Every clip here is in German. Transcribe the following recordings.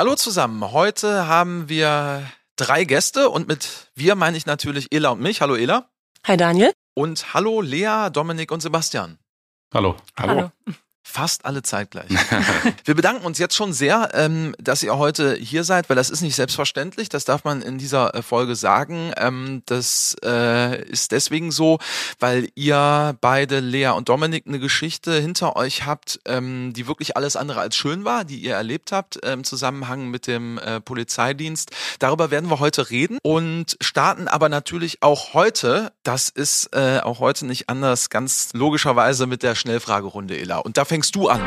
Hallo zusammen. Heute haben wir drei Gäste und mit wir meine ich natürlich Ela und mich. Hallo Ela. Hi Daniel. Und hallo Lea, Dominik und Sebastian. Hallo. Hallo. hallo. Fast alle zeitgleich. Wir bedanken uns jetzt schon sehr, ähm, dass ihr heute hier seid, weil das ist nicht selbstverständlich. Das darf man in dieser äh, Folge sagen. Ähm, das äh, ist deswegen so, weil ihr beide, Lea und Dominik, eine Geschichte hinter euch habt, ähm, die wirklich alles andere als schön war, die ihr erlebt habt äh, im Zusammenhang mit dem äh, Polizeidienst. Darüber werden wir heute reden und starten aber natürlich auch heute, das ist äh, auch heute nicht anders, ganz logischerweise mit der Schnellfragerunde, Ela. Und da fängt fängst du an.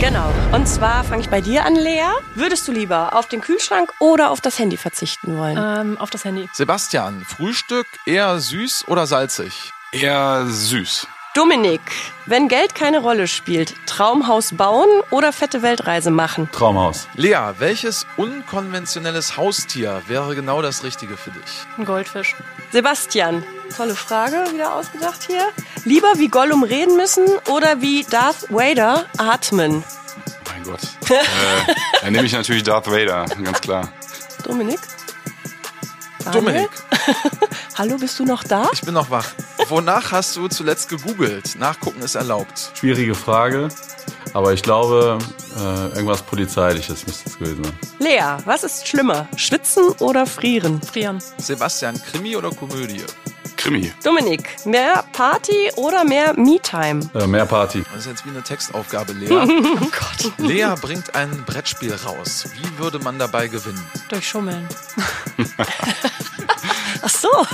Genau. Und zwar fange ich bei dir an, Lea. Würdest du lieber auf den Kühlschrank oder auf das Handy verzichten wollen? Ähm, auf das Handy. Sebastian, Frühstück eher süß oder salzig? Eher süß. Dominik, wenn Geld keine Rolle spielt, Traumhaus bauen oder fette Weltreise machen? Traumhaus. Lea, welches unkonventionelles Haustier wäre genau das Richtige für dich? Ein Goldfisch. Sebastian, tolle Frage, wieder ausgedacht hier. Lieber wie Gollum reden müssen oder wie Darth Vader atmen? Mein Gott. äh, dann nehme ich natürlich Darth Vader, ganz klar. Dominik? Dominik. Hallo, bist du noch da? Ich bin noch wach. Wonach hast du zuletzt gegoogelt? Nachgucken ist erlaubt. Schwierige Frage, aber ich glaube, äh, irgendwas Polizeiliches müsste es gewesen sein. Lea, was ist schlimmer? Schwitzen oder frieren? Frieren. Sebastian, Krimi oder Komödie? Krimi. Dominik, mehr Party oder mehr Me-Time? Äh, mehr Party. Das ist jetzt wie eine Textaufgabe, Lea. oh Gott. Lea bringt ein Brettspiel raus. Wie würde man dabei gewinnen? Durch Schummeln. Ach so.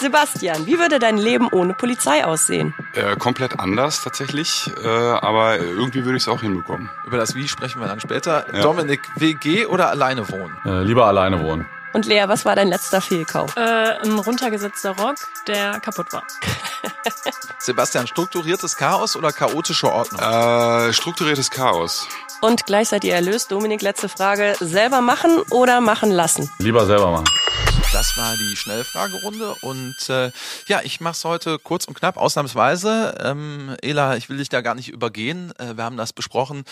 Sebastian, wie würde dein Leben ohne Polizei aussehen? Äh, komplett anders tatsächlich, äh, aber irgendwie würde ich es auch hinbekommen. Über das Wie sprechen wir dann später. Ja. Dominik, WG oder alleine wohnen? Äh, lieber alleine wohnen. Und Lea, was war dein letzter Fehlkauf? Äh, ein runtergesetzter Rock, der kaputt war. Sebastian, strukturiertes Chaos oder chaotische Ordnung? Äh, strukturiertes Chaos. Und gleich seid ihr erlöst. Dominik, letzte Frage. Selber machen oder machen lassen? Lieber selber machen. Das war die Schnellfragerunde und äh, ja, ich mache es heute kurz und knapp, ausnahmsweise. Ähm, Ela, ich will dich da gar nicht übergehen. Äh, wir haben das besprochen.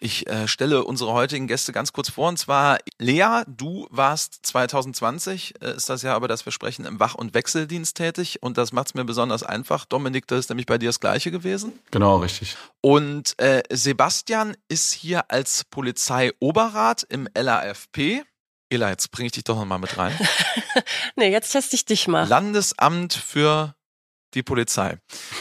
Ich äh, stelle unsere heutigen Gäste ganz kurz vor und zwar Lea, du warst 2020, äh, ist das ja aber das Versprechen im Wach- und Wechseldienst tätig und das macht es mir besonders einfach. Dominik, das ist nämlich bei dir das Gleiche gewesen. Genau, richtig. Und äh, Sebastian ist hier als Polizeioberrat im LAFP. Ela, jetzt bringe ich dich doch nochmal mit rein. nee, jetzt teste ich dich mal. Landesamt für die Polizei.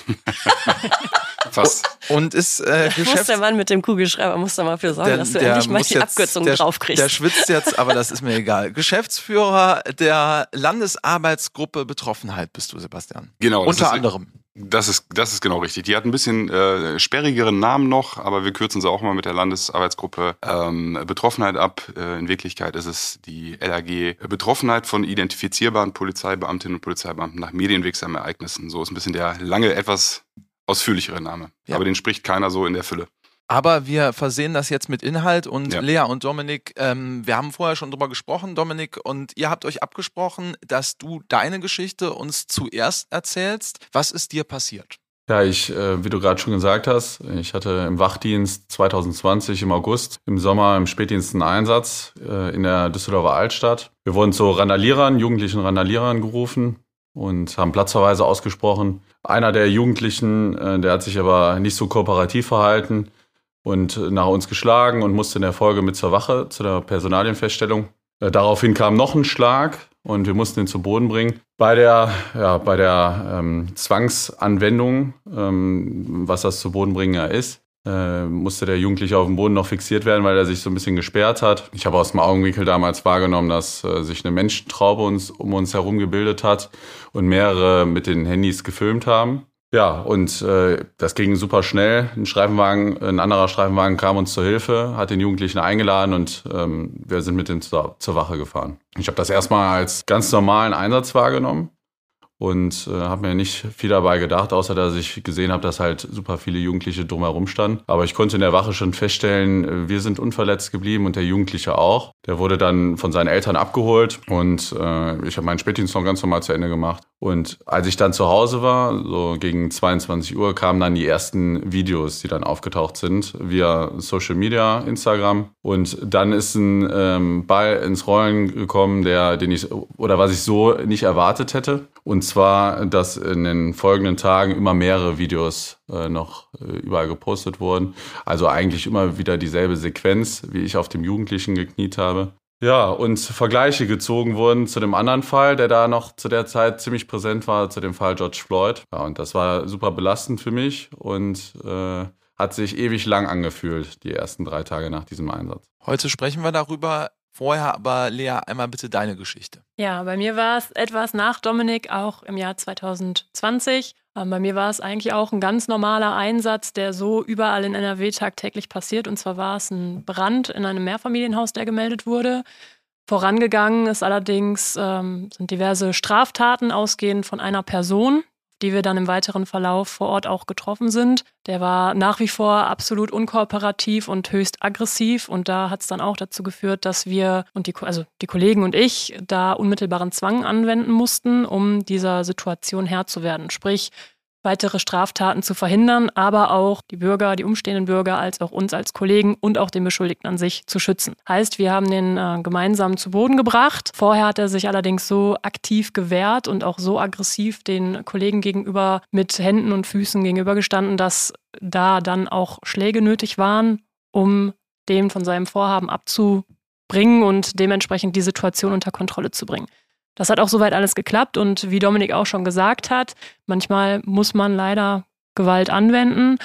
Was? Und ist äh, Geschäfts muss der Mann mit dem Kugelschreiber muss da mal für sorgen, der, dass du endlich mal die jetzt, Abkürzung der, draufkriegst. Der schwitzt jetzt, aber das ist mir egal. Geschäftsführer der Landesarbeitsgruppe Betroffenheit bist du, Sebastian. Genau. Unter ist, anderem. Das ist, das ist genau richtig. Die hat ein bisschen äh, sperrigeren Namen noch, aber wir kürzen sie auch mal mit der Landesarbeitsgruppe ähm, Betroffenheit ab. Äh, in Wirklichkeit ist es die LAG Betroffenheit von identifizierbaren Polizeibeamtinnen und Polizeibeamten nach medienwirksamen Ereignissen. So ist ein bisschen der lange, etwas ausführlichere Name. Ja. Aber den spricht keiner so in der Fülle. Aber wir versehen das jetzt mit Inhalt und ja. Lea und Dominik, ähm, wir haben vorher schon drüber gesprochen, Dominik, und ihr habt euch abgesprochen, dass du deine Geschichte uns zuerst erzählst. Was ist dir passiert? Ja, ich, äh, wie du gerade schon gesagt hast, ich hatte im Wachdienst 2020 im August, im Sommer im Spätdienst einen Einsatz äh, in der Düsseldorfer Altstadt. Wir wurden zu Randalierern, jugendlichen Randalierern gerufen und haben Platzverweise ausgesprochen. Einer der Jugendlichen, äh, der hat sich aber nicht so kooperativ verhalten und nach uns geschlagen und musste in der Folge mit zur Wache, zu der Personalienfeststellung. Äh, daraufhin kam noch ein Schlag und wir mussten ihn zu Boden bringen. Bei der, ja, bei der ähm, Zwangsanwendung, ähm, was das zu Boden bringen ja ist, äh, musste der Jugendliche auf dem Boden noch fixiert werden, weil er sich so ein bisschen gesperrt hat. Ich habe aus dem Augenwinkel damals wahrgenommen, dass äh, sich eine Menschentraube uns, um uns herum gebildet hat und mehrere mit den Handys gefilmt haben. Ja, und äh, das ging super schnell. Ein Streifenwagen, ein anderer Streifenwagen kam uns zur Hilfe, hat den Jugendlichen eingeladen und ähm, wir sind mit ihm zur, zur Wache gefahren. Ich habe das erstmal als ganz normalen Einsatz wahrgenommen und äh, habe mir nicht viel dabei gedacht, außer dass ich gesehen habe, dass halt super viele Jugendliche drumherum standen. Aber ich konnte in der Wache schon feststellen, äh, wir sind unverletzt geblieben und der Jugendliche auch. Der wurde dann von seinen Eltern abgeholt und äh, ich habe meinen Spätdienst noch ganz normal zu Ende gemacht. Und als ich dann zu Hause war, so gegen 22 Uhr, kamen dann die ersten Videos, die dann aufgetaucht sind, via Social Media, Instagram. Und dann ist ein ähm, Ball ins Rollen gekommen, der, den ich, oder was ich so nicht erwartet hätte. Und zwar, dass in den folgenden Tagen immer mehrere Videos äh, noch äh, überall gepostet wurden. Also eigentlich immer wieder dieselbe Sequenz, wie ich auf dem Jugendlichen gekniet habe. Ja, und Vergleiche gezogen wurden zu dem anderen Fall, der da noch zu der Zeit ziemlich präsent war, zu dem Fall George Floyd. Ja, und das war super belastend für mich und äh, hat sich ewig lang angefühlt, die ersten drei Tage nach diesem Einsatz. Heute sprechen wir darüber. Vorher aber, Lea, einmal bitte deine Geschichte. Ja, bei mir war es etwas nach Dominik, auch im Jahr 2020. Ähm, bei mir war es eigentlich auch ein ganz normaler Einsatz, der so überall in NRW tagtäglich passiert. Und zwar war es ein Brand in einem Mehrfamilienhaus, der gemeldet wurde. Vorangegangen ist allerdings, ähm, sind diverse Straftaten ausgehend von einer Person, die wir dann im weiteren Verlauf vor Ort auch getroffen sind. Der war nach wie vor absolut unkooperativ und höchst aggressiv und da hat es dann auch dazu geführt, dass wir und die, also die Kollegen und ich da unmittelbaren Zwang anwenden mussten, um dieser Situation Herr zu werden. Sprich, weitere Straftaten zu verhindern, aber auch die Bürger, die umstehenden Bürger, als auch uns als Kollegen und auch den Beschuldigten an sich zu schützen. Heißt, wir haben den äh, gemeinsam zu Boden gebracht. Vorher hat er sich allerdings so aktiv gewehrt und auch so aggressiv den Kollegen gegenüber mit Händen und Füßen gegenübergestanden, dass da dann auch Schläge nötig waren, um den von seinem Vorhaben abzubringen und dementsprechend die Situation unter Kontrolle zu bringen. Das hat auch soweit alles geklappt und wie Dominik auch schon gesagt hat, manchmal muss man leider Gewalt anwenden.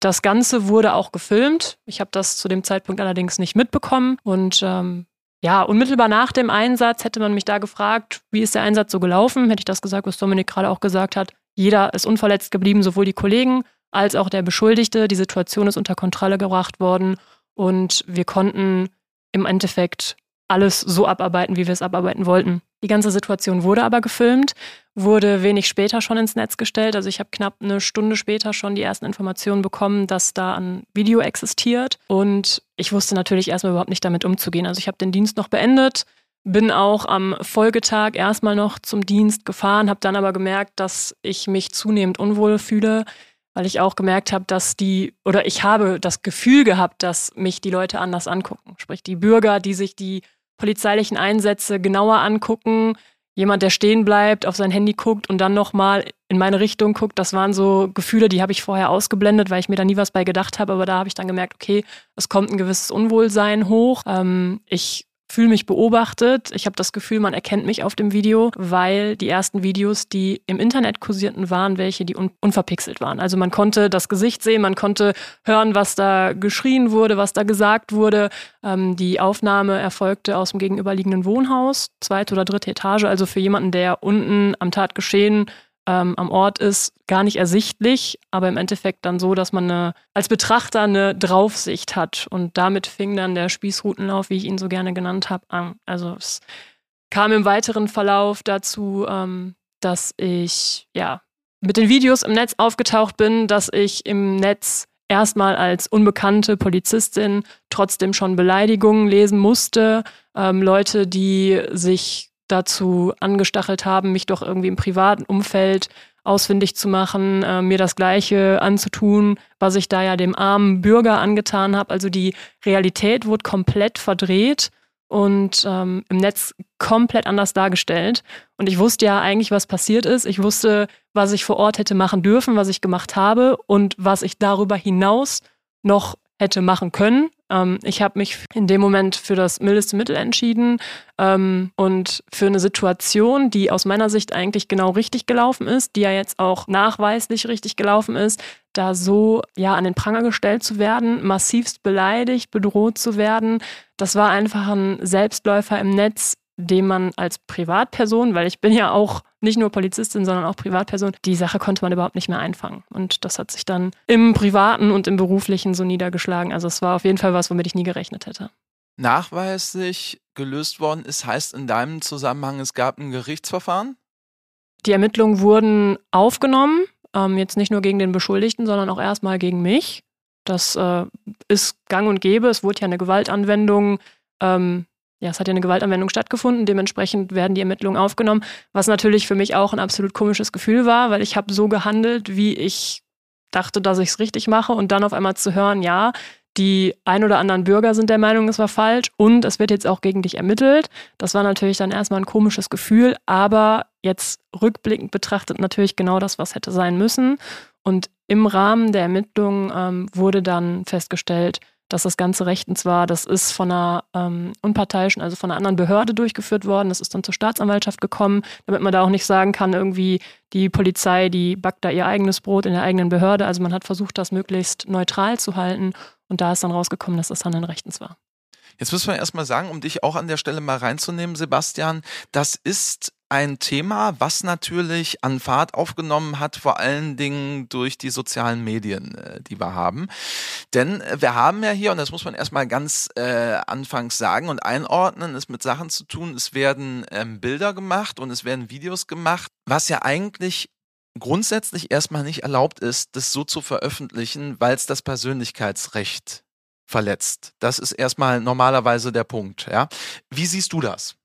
Das Ganze wurde auch gefilmt. Ich habe das zu dem Zeitpunkt allerdings nicht mitbekommen und ähm, ja, unmittelbar nach dem Einsatz hätte man mich da gefragt, wie ist der Einsatz so gelaufen? Hätte ich das gesagt, was Dominik gerade auch gesagt hat. Jeder ist unverletzt geblieben, sowohl die Kollegen als auch der Beschuldigte. Die Situation ist unter Kontrolle gebracht worden und wir konnten im Endeffekt alles so abarbeiten, wie wir es abarbeiten wollten. Die ganze Situation wurde aber gefilmt, wurde wenig später schon ins Netz gestellt. Also ich habe knapp eine Stunde später schon die ersten Informationen bekommen, dass da ein Video existiert. Und ich wusste natürlich erstmal überhaupt nicht damit umzugehen. Also ich habe den Dienst noch beendet, bin auch am Folgetag erstmal noch zum Dienst gefahren, habe dann aber gemerkt, dass ich mich zunehmend unwohl fühle, weil ich auch gemerkt habe, dass die, oder ich habe das Gefühl gehabt, dass mich die Leute anders angucken. Sprich, die Bürger, die sich die polizeilichen Einsätze genauer angucken. Jemand, der stehen bleibt, auf sein Handy guckt und dann nochmal in meine Richtung guckt, das waren so Gefühle, die habe ich vorher ausgeblendet, weil ich mir da nie was bei gedacht habe. Aber da habe ich dann gemerkt, okay, es kommt ein gewisses Unwohlsein hoch. Ähm, ich fühle mich beobachtet. Ich habe das Gefühl, man erkennt mich auf dem Video, weil die ersten Videos, die im Internet kursierten, waren welche, die un unverpixelt waren. Also man konnte das Gesicht sehen, man konnte hören, was da geschrien wurde, was da gesagt wurde. Ähm, die Aufnahme erfolgte aus dem gegenüberliegenden Wohnhaus, zweite oder dritte Etage. Also für jemanden, der unten am Tatgeschehen ähm, am Ort ist, gar nicht ersichtlich, aber im Endeffekt dann so, dass man eine, als Betrachter eine Draufsicht hat. Und damit fing dann der Spießrutenlauf, wie ich ihn so gerne genannt habe, an. Also es kam im weiteren Verlauf dazu, ähm, dass ich ja mit den Videos im Netz aufgetaucht bin, dass ich im Netz erstmal als unbekannte Polizistin trotzdem schon Beleidigungen lesen musste. Ähm, Leute, die sich dazu angestachelt haben, mich doch irgendwie im privaten Umfeld ausfindig zu machen, äh, mir das Gleiche anzutun, was ich da ja dem armen Bürger angetan habe. Also die Realität wurde komplett verdreht und ähm, im Netz komplett anders dargestellt. Und ich wusste ja eigentlich, was passiert ist. Ich wusste, was ich vor Ort hätte machen dürfen, was ich gemacht habe und was ich darüber hinaus noch hätte machen können. Ähm, ich habe mich in dem Moment für das mildeste Mittel entschieden ähm, und für eine Situation, die aus meiner Sicht eigentlich genau richtig gelaufen ist, die ja jetzt auch nachweislich richtig gelaufen ist, da so ja an den Pranger gestellt zu werden, massivst beleidigt, bedroht zu werden. Das war einfach ein Selbstläufer im Netz, dem man als Privatperson, weil ich bin ja auch nicht nur Polizistin, sondern auch Privatperson, die Sache konnte man überhaupt nicht mehr einfangen. Und das hat sich dann im Privaten und im Beruflichen so niedergeschlagen. Also es war auf jeden Fall was, womit ich nie gerechnet hätte. Nachweislich gelöst worden ist, heißt in deinem Zusammenhang, es gab ein Gerichtsverfahren? Die Ermittlungen wurden aufgenommen, ähm, jetzt nicht nur gegen den Beschuldigten, sondern auch erstmal gegen mich. Das äh, ist gang und gäbe. Es wurde ja eine Gewaltanwendung, ähm, ja, es hat ja eine Gewaltanwendung stattgefunden. Dementsprechend werden die Ermittlungen aufgenommen, was natürlich für mich auch ein absolut komisches Gefühl war, weil ich habe so gehandelt, wie ich dachte, dass ich es richtig mache und dann auf einmal zu hören, ja, die ein oder anderen Bürger sind der Meinung, es war falsch und es wird jetzt auch gegen dich ermittelt. Das war natürlich dann erstmal ein komisches Gefühl, aber jetzt rückblickend betrachtet natürlich genau das, was hätte sein müssen. Und im Rahmen der Ermittlungen ähm, wurde dann festgestellt, dass das Ganze rechtens war. Das ist von einer ähm, unparteiischen, also von einer anderen Behörde durchgeführt worden. Das ist dann zur Staatsanwaltschaft gekommen, damit man da auch nicht sagen kann, irgendwie die Polizei, die backt da ihr eigenes Brot in der eigenen Behörde. Also man hat versucht, das möglichst neutral zu halten. Und da ist dann rausgekommen, dass das Handeln rechtens war. Jetzt müssen wir erstmal sagen, um dich auch an der Stelle mal reinzunehmen, Sebastian, das ist ein Thema, was natürlich an Fahrt aufgenommen hat, vor allen Dingen durch die sozialen Medien, äh, die wir haben. Denn wir haben ja hier, und das muss man erstmal ganz äh, anfangs sagen und einordnen, es mit Sachen zu tun, es werden ähm, Bilder gemacht und es werden Videos gemacht, was ja eigentlich grundsätzlich erstmal nicht erlaubt ist, das so zu veröffentlichen, weil es das Persönlichkeitsrecht verletzt. Das ist erstmal normalerweise der Punkt. Ja? Wie siehst du das?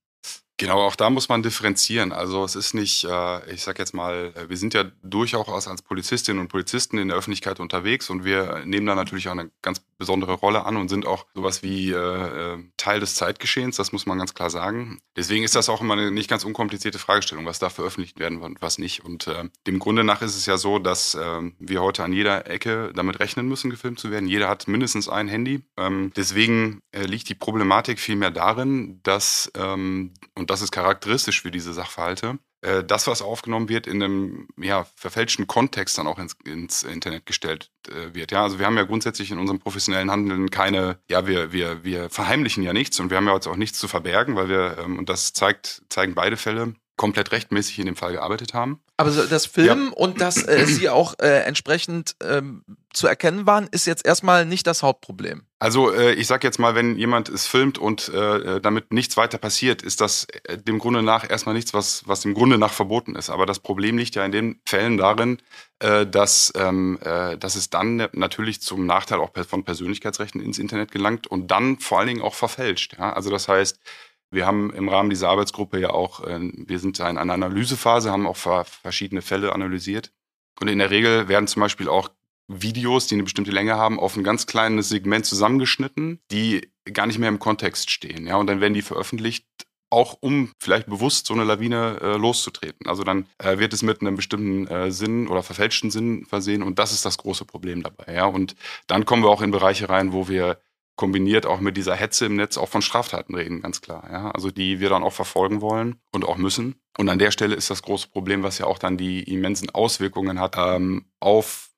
Genau, auch da muss man differenzieren. Also es ist nicht, äh, ich sag jetzt mal, äh, wir sind ja durchaus als Polizistinnen und Polizisten in der Öffentlichkeit unterwegs und wir nehmen da natürlich auch eine ganz besondere Rolle an und sind auch sowas wie äh, Teil des Zeitgeschehens, das muss man ganz klar sagen. Deswegen ist das auch immer eine nicht ganz unkomplizierte Fragestellung, was da veröffentlicht werden und was nicht. Und äh, dem Grunde nach ist es ja so, dass äh, wir heute an jeder Ecke damit rechnen müssen, gefilmt zu werden. Jeder hat mindestens ein Handy. Ähm, deswegen äh, liegt die Problematik vielmehr darin, dass, ähm, und das ist charakteristisch für diese Sachverhalte, äh, das, was aufgenommen wird, in einem ja, verfälschten Kontext dann auch ins, ins Internet gestellt äh, wird. Ja, also wir haben ja grundsätzlich in unserem professionellen Handeln keine, ja, wir, wir, wir verheimlichen ja nichts und wir haben ja jetzt auch nichts zu verbergen, weil wir, ähm, und das zeigt, zeigen beide Fälle, komplett rechtmäßig in dem Fall gearbeitet haben. Aber das Filmen ja. und dass äh, sie auch äh, entsprechend ähm, zu erkennen waren, ist jetzt erstmal nicht das Hauptproblem. Also äh, ich sag jetzt mal, wenn jemand es filmt und äh, damit nichts weiter passiert, ist das äh, dem Grunde nach erstmal nichts, was, was dem Grunde nach verboten ist. Aber das Problem liegt ja in den Fällen darin, äh, dass, ähm, äh, dass es dann natürlich zum Nachteil auch von Persönlichkeitsrechten ins Internet gelangt und dann vor allen Dingen auch verfälscht. Ja? Also das heißt, wir haben im Rahmen dieser Arbeitsgruppe ja auch, äh, wir sind in einer Analysephase, haben auch verschiedene Fälle analysiert. Und in der Regel werden zum Beispiel auch Videos, die eine bestimmte Länge haben, auf ein ganz kleines Segment zusammengeschnitten, die gar nicht mehr im Kontext stehen. Ja, und dann werden die veröffentlicht, auch um vielleicht bewusst so eine Lawine äh, loszutreten. Also dann äh, wird es mit einem bestimmten äh, Sinn oder verfälschten Sinn versehen und das ist das große Problem dabei. Ja, und dann kommen wir auch in Bereiche rein, wo wir kombiniert auch mit dieser Hetze im Netz auch von Straftaten reden, ganz klar. Ja? Also die wir dann auch verfolgen wollen und auch müssen. Und an der Stelle ist das große Problem, was ja auch dann die immensen Auswirkungen hat ähm, auf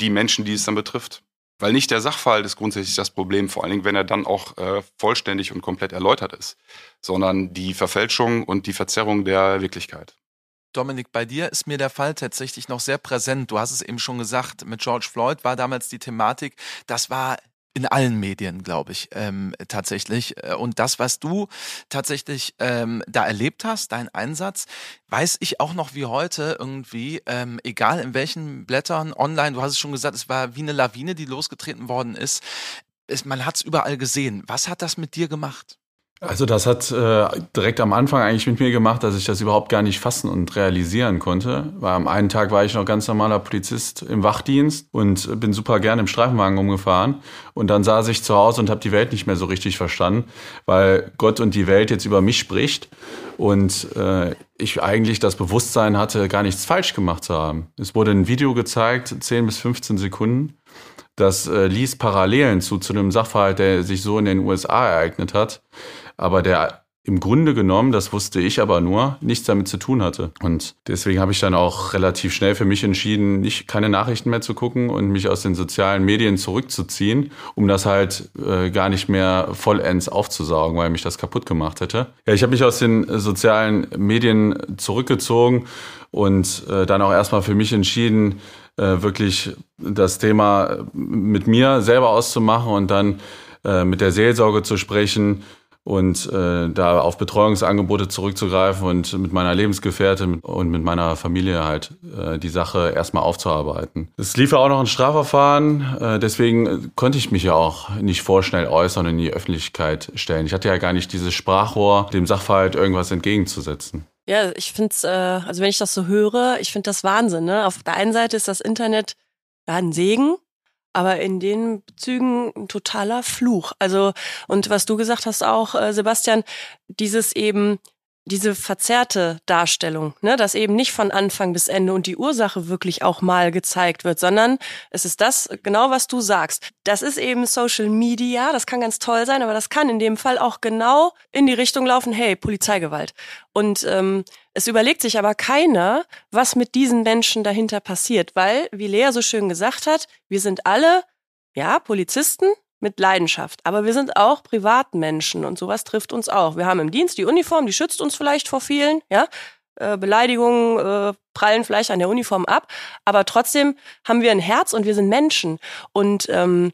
die Menschen, die es dann betrifft. Weil nicht der Sachverhalt ist grundsätzlich das Problem, vor allen Dingen, wenn er dann auch äh, vollständig und komplett erläutert ist, sondern die Verfälschung und die Verzerrung der Wirklichkeit. Dominik, bei dir ist mir der Fall tatsächlich noch sehr präsent. Du hast es eben schon gesagt, mit George Floyd war damals die Thematik, das war in allen Medien, glaube ich, ähm, tatsächlich. Äh, und das, was du tatsächlich ähm, da erlebt hast, dein Einsatz, weiß ich auch noch wie heute irgendwie, ähm, egal in welchen Blättern, online, du hast es schon gesagt, es war wie eine Lawine, die losgetreten worden ist. Es, man hat es überall gesehen. Was hat das mit dir gemacht? Also das hat äh, direkt am Anfang eigentlich mit mir gemacht, dass ich das überhaupt gar nicht fassen und realisieren konnte. Weil am einen Tag war ich noch ganz normaler Polizist im Wachdienst und bin super gerne im Streifenwagen umgefahren. Und dann saß ich zu Hause und habe die Welt nicht mehr so richtig verstanden, weil Gott und die Welt jetzt über mich spricht und äh, ich eigentlich das Bewusstsein hatte, gar nichts falsch gemacht zu haben. Es wurde ein Video gezeigt, 10 bis 15 Sekunden. Das äh, ließ Parallelen zu, zu einem Sachverhalt, der sich so in den USA ereignet hat aber der im Grunde genommen, das wusste ich aber nur, nichts damit zu tun hatte. Und deswegen habe ich dann auch relativ schnell für mich entschieden, nicht keine Nachrichten mehr zu gucken und mich aus den sozialen Medien zurückzuziehen, um das halt äh, gar nicht mehr vollends aufzusaugen, weil mich das kaputt gemacht hätte. Ja, ich habe mich aus den sozialen Medien zurückgezogen und äh, dann auch erstmal für mich entschieden, äh, wirklich das Thema mit mir selber auszumachen und dann äh, mit der Seelsorge zu sprechen und äh, da auf Betreuungsangebote zurückzugreifen und mit meiner Lebensgefährtin und mit meiner Familie halt äh, die Sache erstmal aufzuarbeiten. Es lief ja auch noch ein Strafverfahren, äh, deswegen konnte ich mich ja auch nicht vorschnell äußern und in die Öffentlichkeit stellen. Ich hatte ja gar nicht dieses Sprachrohr, dem Sachverhalt irgendwas entgegenzusetzen. Ja, ich finde es, äh, also wenn ich das so höre, ich finde das Wahnsinn. Ne? Auf der einen Seite ist das Internet ja, ein Segen, aber in den Bezügen ein totaler Fluch. Also, und was du gesagt hast auch, äh, Sebastian, dieses eben, diese verzerrte Darstellung, ne, dass eben nicht von Anfang bis Ende und die Ursache wirklich auch mal gezeigt wird, sondern es ist das, genau was du sagst. Das ist eben Social Media, das kann ganz toll sein, aber das kann in dem Fall auch genau in die Richtung laufen, hey, Polizeigewalt. Und ähm, es überlegt sich aber keiner, was mit diesen Menschen dahinter passiert, weil, wie Lea so schön gesagt hat, wir sind alle, ja, Polizisten mit Leidenschaft, aber wir sind auch Privatmenschen und sowas trifft uns auch. Wir haben im Dienst die Uniform, die schützt uns vielleicht vor vielen, ja, äh, Beleidigungen äh, prallen vielleicht an der Uniform ab, aber trotzdem haben wir ein Herz und wir sind Menschen. Und ähm,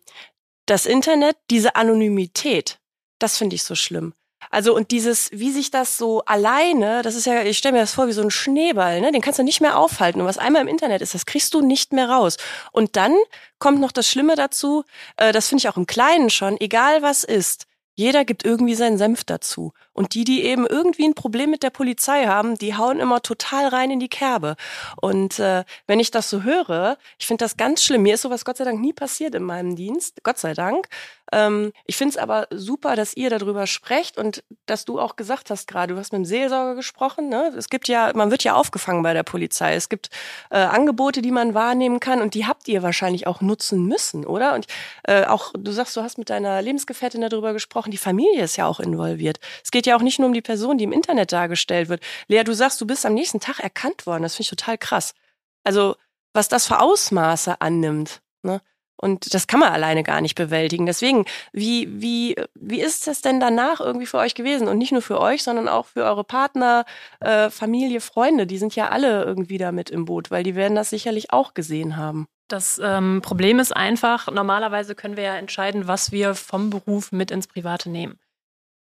das Internet, diese Anonymität, das finde ich so schlimm. Also und dieses, wie sich das so alleine, das ist ja, ich stelle mir das vor wie so ein Schneeball, ne? Den kannst du nicht mehr aufhalten. Und was einmal im Internet ist, das kriegst du nicht mehr raus. Und dann kommt noch das Schlimme dazu, äh, das finde ich auch im Kleinen schon, egal was ist, jeder gibt irgendwie seinen Senf dazu. Und die, die eben irgendwie ein Problem mit der Polizei haben, die hauen immer total rein in die Kerbe. Und äh, wenn ich das so höre, ich finde das ganz schlimm. Mir ist sowas Gott sei Dank nie passiert in meinem Dienst. Gott sei Dank. Ähm, ich finde es aber super, dass ihr darüber sprecht und dass du auch gesagt hast gerade, du hast mit dem Seelsorger gesprochen. Ne? Es gibt ja, man wird ja aufgefangen bei der Polizei. Es gibt äh, Angebote, die man wahrnehmen kann und die habt ihr wahrscheinlich auch nutzen müssen, oder? Und äh, auch, du sagst, du hast mit deiner Lebensgefährtin darüber gesprochen, die Familie ist ja auch involviert. Es geht ja auch nicht nur um die Person, die im Internet dargestellt wird. Lea, du sagst, du bist am nächsten Tag erkannt worden. Das finde ich total krass. Also, was das für Ausmaße annimmt. Ne? Und das kann man alleine gar nicht bewältigen. Deswegen, wie, wie, wie ist das denn danach irgendwie für euch gewesen? Und nicht nur für euch, sondern auch für eure Partner, äh, Familie, Freunde. Die sind ja alle irgendwie da mit im Boot, weil die werden das sicherlich auch gesehen haben. Das ähm, Problem ist einfach, normalerweise können wir ja entscheiden, was wir vom Beruf mit ins Private nehmen.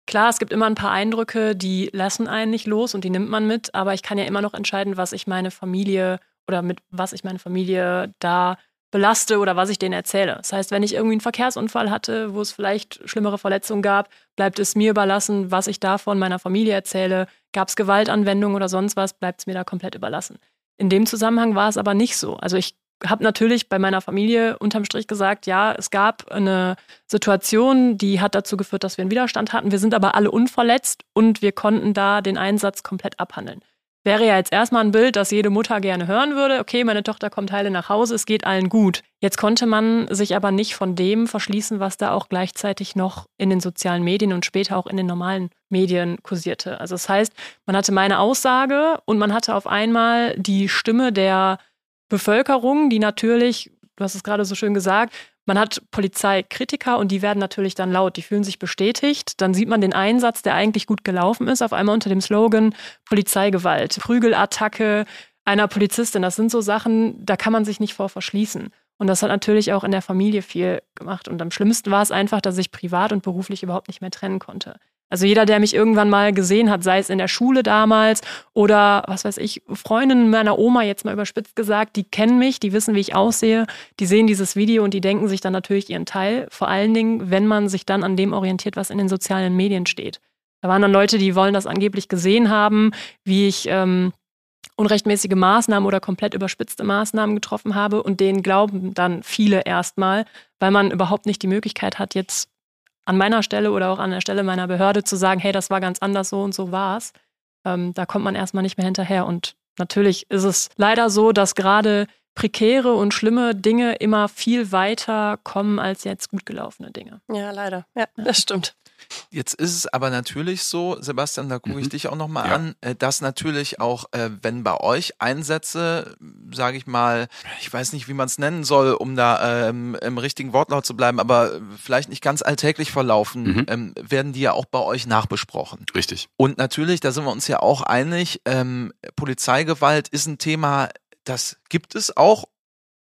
Klar, es gibt immer ein paar Eindrücke, die lassen einen nicht los und die nimmt man mit, aber ich kann ja immer noch entscheiden, was ich meine Familie oder mit was ich meine Familie da belaste oder was ich denen erzähle. Das heißt, wenn ich irgendwie einen Verkehrsunfall hatte, wo es vielleicht schlimmere Verletzungen gab, bleibt es mir überlassen, was ich davon meiner Familie erzähle. Gab es Gewaltanwendungen oder sonst was, bleibt es mir da komplett überlassen. In dem Zusammenhang war es aber nicht so. Also ich habe natürlich bei meiner Familie unterm Strich gesagt, ja, es gab eine Situation, die hat dazu geführt, dass wir einen Widerstand hatten. Wir sind aber alle unverletzt und wir konnten da den Einsatz komplett abhandeln wäre ja jetzt erstmal ein Bild, das jede Mutter gerne hören würde. Okay, meine Tochter kommt heile nach Hause, es geht allen gut. Jetzt konnte man sich aber nicht von dem verschließen, was da auch gleichzeitig noch in den sozialen Medien und später auch in den normalen Medien kursierte. Also das heißt, man hatte meine Aussage und man hatte auf einmal die Stimme der Bevölkerung, die natürlich, du hast es gerade so schön gesagt, man hat Polizeikritiker und die werden natürlich dann laut, die fühlen sich bestätigt. Dann sieht man den Einsatz, der eigentlich gut gelaufen ist, auf einmal unter dem Slogan Polizeigewalt, Prügelattacke einer Polizistin. Das sind so Sachen, da kann man sich nicht vor verschließen. Und das hat natürlich auch in der Familie viel gemacht. Und am schlimmsten war es einfach, dass ich privat und beruflich überhaupt nicht mehr trennen konnte. Also jeder, der mich irgendwann mal gesehen hat, sei es in der Schule damals oder was weiß ich, Freundinnen meiner Oma jetzt mal überspitzt gesagt, die kennen mich, die wissen, wie ich aussehe, die sehen dieses Video und die denken sich dann natürlich ihren Teil. Vor allen Dingen, wenn man sich dann an dem orientiert, was in den sozialen Medien steht. Da waren dann Leute, die wollen das angeblich gesehen haben, wie ich ähm, unrechtmäßige Maßnahmen oder komplett überspitzte Maßnahmen getroffen habe und denen glauben dann viele erstmal, weil man überhaupt nicht die Möglichkeit hat, jetzt an meiner Stelle oder auch an der Stelle meiner Behörde zu sagen, hey, das war ganz anders, so und so war's. Ähm, da kommt man erstmal nicht mehr hinterher. Und natürlich ist es leider so, dass gerade prekäre und schlimme Dinge immer viel weiter kommen als jetzt gut gelaufene Dinge. Ja, leider. Ja, das stimmt. Jetzt ist es aber natürlich so, Sebastian, da gucke ich mhm. dich auch nochmal ja. an, äh, dass natürlich auch, äh, wenn bei euch Einsätze, sage ich mal, ich weiß nicht, wie man es nennen soll, um da ähm, im richtigen Wortlaut zu bleiben, aber vielleicht nicht ganz alltäglich verlaufen, mhm. ähm, werden die ja auch bei euch nachbesprochen. Richtig. Und natürlich, da sind wir uns ja auch einig, ähm, Polizeigewalt ist ein Thema, das gibt es auch.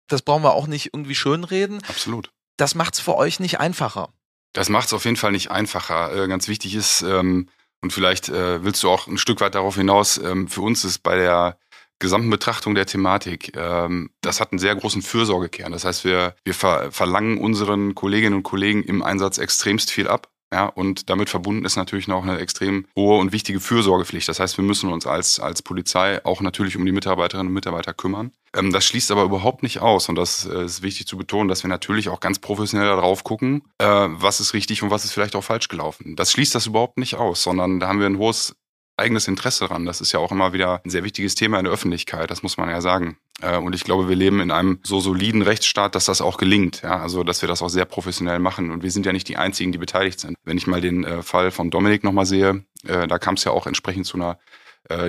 Das brauchen wir auch nicht irgendwie schönreden. Absolut. Das macht es für euch nicht einfacher. Das macht es auf jeden Fall nicht einfacher. Äh, ganz wichtig ist, ähm, und vielleicht äh, willst du auch ein Stück weit darauf hinaus, ähm, für uns ist bei der gesamten Betrachtung der Thematik, ähm, das hat einen sehr großen Fürsorgekern. Das heißt, wir, wir ver verlangen unseren Kolleginnen und Kollegen im Einsatz extremst viel ab. Ja, und damit verbunden ist natürlich noch eine extrem hohe und wichtige Fürsorgepflicht. Das heißt, wir müssen uns als, als Polizei auch natürlich um die Mitarbeiterinnen und Mitarbeiter kümmern. Ähm, das schließt aber überhaupt nicht aus. Und das äh, ist wichtig zu betonen, dass wir natürlich auch ganz professionell darauf gucken, äh, was ist richtig und was ist vielleicht auch falsch gelaufen. Das schließt das überhaupt nicht aus, sondern da haben wir ein hohes eigenes Interesse dran. Das ist ja auch immer wieder ein sehr wichtiges Thema in der Öffentlichkeit, das muss man ja sagen. Äh, und ich glaube, wir leben in einem so soliden Rechtsstaat, dass das auch gelingt. Ja, also, dass wir das auch sehr professionell machen. Und wir sind ja nicht die Einzigen, die beteiligt sind. Wenn ich mal den äh, Fall von Dominik nochmal sehe, äh, da kam es ja auch entsprechend zu einer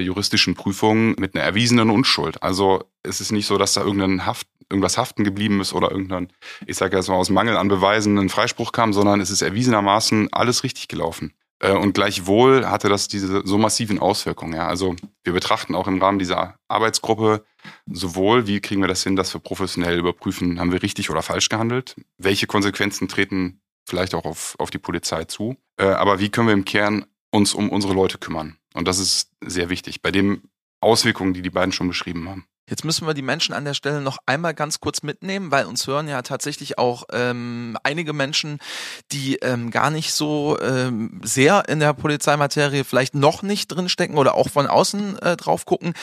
juristischen Prüfung mit einer erwiesenen Unschuld. Also, es ist nicht so, dass da irgendein Haft, irgendwas haften geblieben ist oder irgendein, ich sage jetzt mal aus Mangel an Beweisen, ein Freispruch kam, sondern es ist erwiesenermaßen alles richtig gelaufen. Äh, und gleichwohl hatte das diese so massiven Auswirkungen. Ja. Also wir betrachten auch im Rahmen dieser Arbeitsgruppe sowohl, wie kriegen wir das hin, dass wir professionell überprüfen, haben wir richtig oder falsch gehandelt, welche Konsequenzen treten vielleicht auch auf, auf die Polizei zu, äh, aber wie können wir im Kern uns um unsere Leute kümmern. Und das ist sehr wichtig bei den Auswirkungen, die die beiden schon beschrieben haben. Jetzt müssen wir die Menschen an der Stelle noch einmal ganz kurz mitnehmen, weil uns hören ja tatsächlich auch ähm, einige Menschen, die ähm, gar nicht so ähm, sehr in der Polizeimaterie vielleicht noch nicht drinstecken oder auch von außen äh, drauf gucken.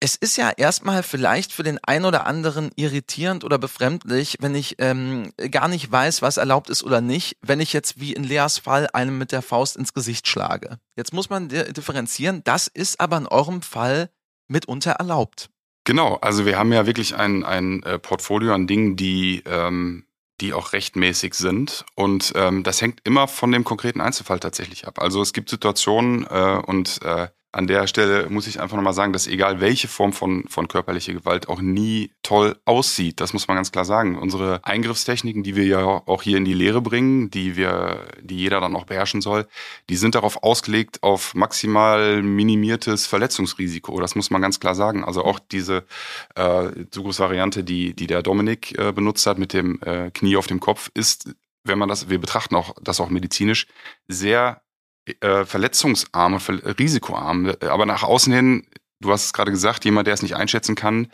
Es ist ja erstmal vielleicht für den einen oder anderen irritierend oder befremdlich, wenn ich ähm, gar nicht weiß, was erlaubt ist oder nicht, wenn ich jetzt wie in Leas Fall einem mit der Faust ins Gesicht schlage. Jetzt muss man differenzieren, das ist aber in eurem Fall mitunter erlaubt. Genau, also wir haben ja wirklich ein, ein äh, Portfolio an Dingen, die, ähm, die auch rechtmäßig sind. Und ähm, das hängt immer von dem konkreten Einzelfall tatsächlich ab. Also es gibt Situationen äh, und äh, an der Stelle muss ich einfach nochmal sagen, dass egal welche Form von, von körperlicher Gewalt auch nie toll aussieht. Das muss man ganz klar sagen. Unsere Eingriffstechniken, die wir ja auch hier in die Lehre bringen, die wir, die jeder dann auch beherrschen soll, die sind darauf ausgelegt auf maximal minimiertes Verletzungsrisiko. Das muss man ganz klar sagen. Also auch diese äh, Zugriffsvariante, die, die der Dominik äh, benutzt hat mit dem äh, Knie auf dem Kopf, ist wenn man das, wir betrachten auch das auch medizinisch, sehr äh, verletzungsarm, risikoarm. Aber nach außen hin, du hast es gerade gesagt, jemand, der es nicht einschätzen kann,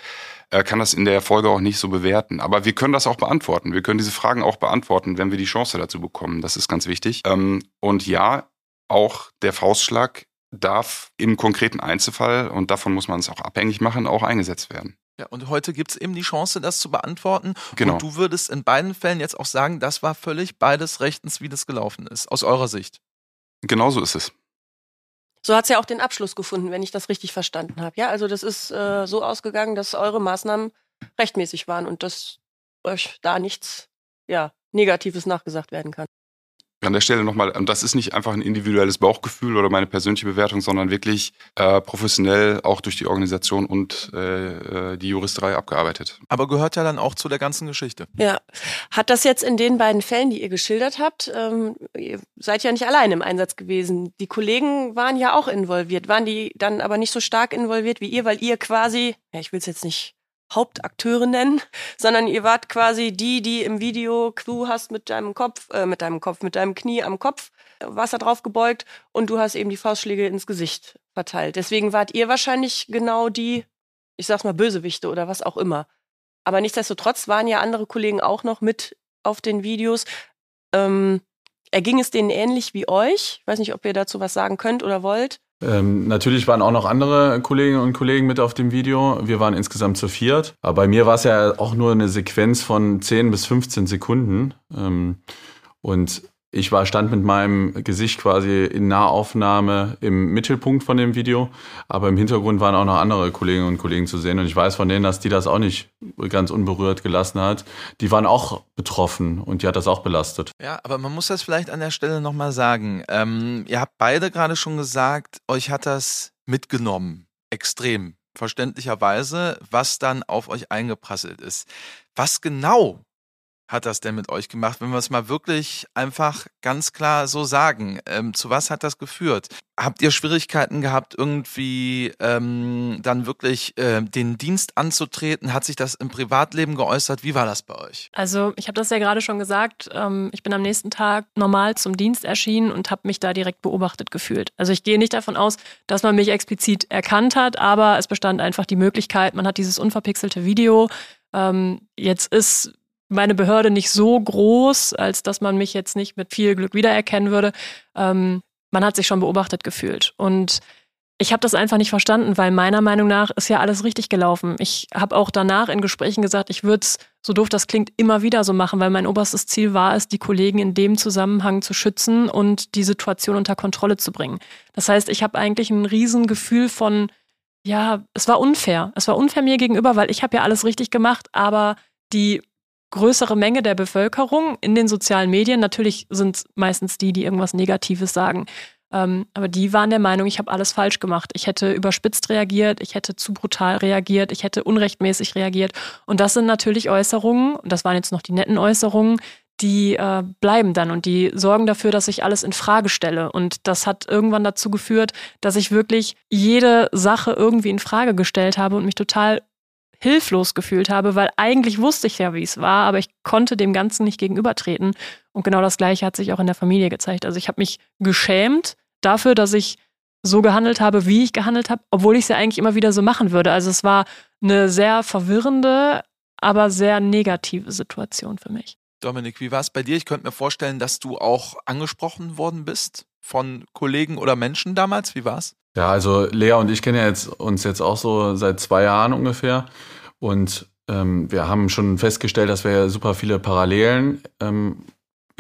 äh, kann das in der Folge auch nicht so bewerten. Aber wir können das auch beantworten. Wir können diese Fragen auch beantworten, wenn wir die Chance dazu bekommen. Das ist ganz wichtig. Ähm, und ja, auch der Faustschlag darf im konkreten Einzelfall, und davon muss man es auch abhängig machen, auch eingesetzt werden. Ja, und heute gibt's eben die Chance, das zu beantworten. Genau. Und du würdest in beiden Fällen jetzt auch sagen, das war völlig beides rechtens, wie das gelaufen ist, aus eurer Sicht. Genauso ist es. So hat es ja auch den Abschluss gefunden, wenn ich das richtig verstanden habe. Ja, also das ist äh, so ausgegangen, dass eure Maßnahmen rechtmäßig waren und dass euch da nichts ja, Negatives nachgesagt werden kann an der Stelle nochmal, und das ist nicht einfach ein individuelles Bauchgefühl oder meine persönliche Bewertung, sondern wirklich äh, professionell auch durch die Organisation und äh, äh, die Juristerei abgearbeitet. Aber gehört ja dann auch zu der ganzen Geschichte. Ja. Hat das jetzt in den beiden Fällen, die ihr geschildert habt, ähm, ihr seid ja nicht allein im Einsatz gewesen. Die Kollegen waren ja auch involviert. Waren die dann aber nicht so stark involviert wie ihr, weil ihr quasi, ja, ich will es jetzt nicht Hauptakteure nennen, sondern ihr wart quasi die, die im Video Crew hast mit deinem Kopf, äh, mit deinem Kopf, mit deinem Knie am Kopf, da drauf gebeugt und du hast eben die Faustschläge ins Gesicht verteilt. Deswegen wart ihr wahrscheinlich genau die, ich sag's mal, Bösewichte oder was auch immer. Aber nichtsdestotrotz waren ja andere Kollegen auch noch mit auf den Videos. Ähm, erging es denen ähnlich wie euch? Ich weiß nicht, ob ihr dazu was sagen könnt oder wollt. Ähm, natürlich waren auch noch andere Kolleginnen und Kollegen mit auf dem Video. Wir waren insgesamt zu viert. Aber bei mir war es ja auch nur eine Sequenz von 10 bis 15 Sekunden. Ähm, und ich war, stand mit meinem Gesicht quasi in Nahaufnahme im Mittelpunkt von dem Video, aber im Hintergrund waren auch noch andere Kolleginnen und Kollegen zu sehen und ich weiß von denen, dass die das auch nicht ganz unberührt gelassen hat. Die waren auch betroffen und die hat das auch belastet. Ja, aber man muss das vielleicht an der Stelle nochmal sagen. Ähm, ihr habt beide gerade schon gesagt, euch hat das mitgenommen. Extrem. Verständlicherweise, was dann auf euch eingeprasselt ist. Was genau hat das denn mit euch gemacht, wenn wir es mal wirklich einfach ganz klar so sagen? Ähm, zu was hat das geführt? Habt ihr Schwierigkeiten gehabt, irgendwie ähm, dann wirklich äh, den Dienst anzutreten? Hat sich das im Privatleben geäußert? Wie war das bei euch? Also ich habe das ja gerade schon gesagt. Ähm, ich bin am nächsten Tag normal zum Dienst erschienen und habe mich da direkt beobachtet gefühlt. Also ich gehe nicht davon aus, dass man mich explizit erkannt hat, aber es bestand einfach die Möglichkeit, man hat dieses unverpixelte Video. Ähm, jetzt ist meine Behörde nicht so groß, als dass man mich jetzt nicht mit viel Glück wiedererkennen würde. Ähm, man hat sich schon beobachtet gefühlt. Und ich habe das einfach nicht verstanden, weil meiner Meinung nach ist ja alles richtig gelaufen. Ich habe auch danach in Gesprächen gesagt, ich würde es, so doof das klingt, immer wieder so machen, weil mein oberstes Ziel war es, die Kollegen in dem Zusammenhang zu schützen und die Situation unter Kontrolle zu bringen. Das heißt, ich habe eigentlich ein Riesengefühl von, ja, es war unfair. Es war unfair mir gegenüber, weil ich habe ja alles richtig gemacht, aber die größere Menge der Bevölkerung in den sozialen Medien, natürlich sind es meistens die, die irgendwas Negatives sagen, ähm, aber die waren der Meinung, ich habe alles falsch gemacht. Ich hätte überspitzt reagiert, ich hätte zu brutal reagiert, ich hätte unrechtmäßig reagiert. Und das sind natürlich Äußerungen, und das waren jetzt noch die netten Äußerungen, die äh, bleiben dann und die sorgen dafür, dass ich alles in Frage stelle. Und das hat irgendwann dazu geführt, dass ich wirklich jede Sache irgendwie in Frage gestellt habe und mich total hilflos gefühlt habe, weil eigentlich wusste ich ja, wie es war, aber ich konnte dem Ganzen nicht gegenübertreten. Und genau das Gleiche hat sich auch in der Familie gezeigt. Also ich habe mich geschämt dafür, dass ich so gehandelt habe, wie ich gehandelt habe, obwohl ich es ja eigentlich immer wieder so machen würde. Also es war eine sehr verwirrende, aber sehr negative Situation für mich. Dominik, wie war es bei dir? Ich könnte mir vorstellen, dass du auch angesprochen worden bist von Kollegen oder Menschen damals. Wie war es? Ja, also Lea und ich kennen ja jetzt, uns jetzt auch so seit zwei Jahren ungefähr. Und ähm, wir haben schon festgestellt, dass wir super viele Parallelen ähm,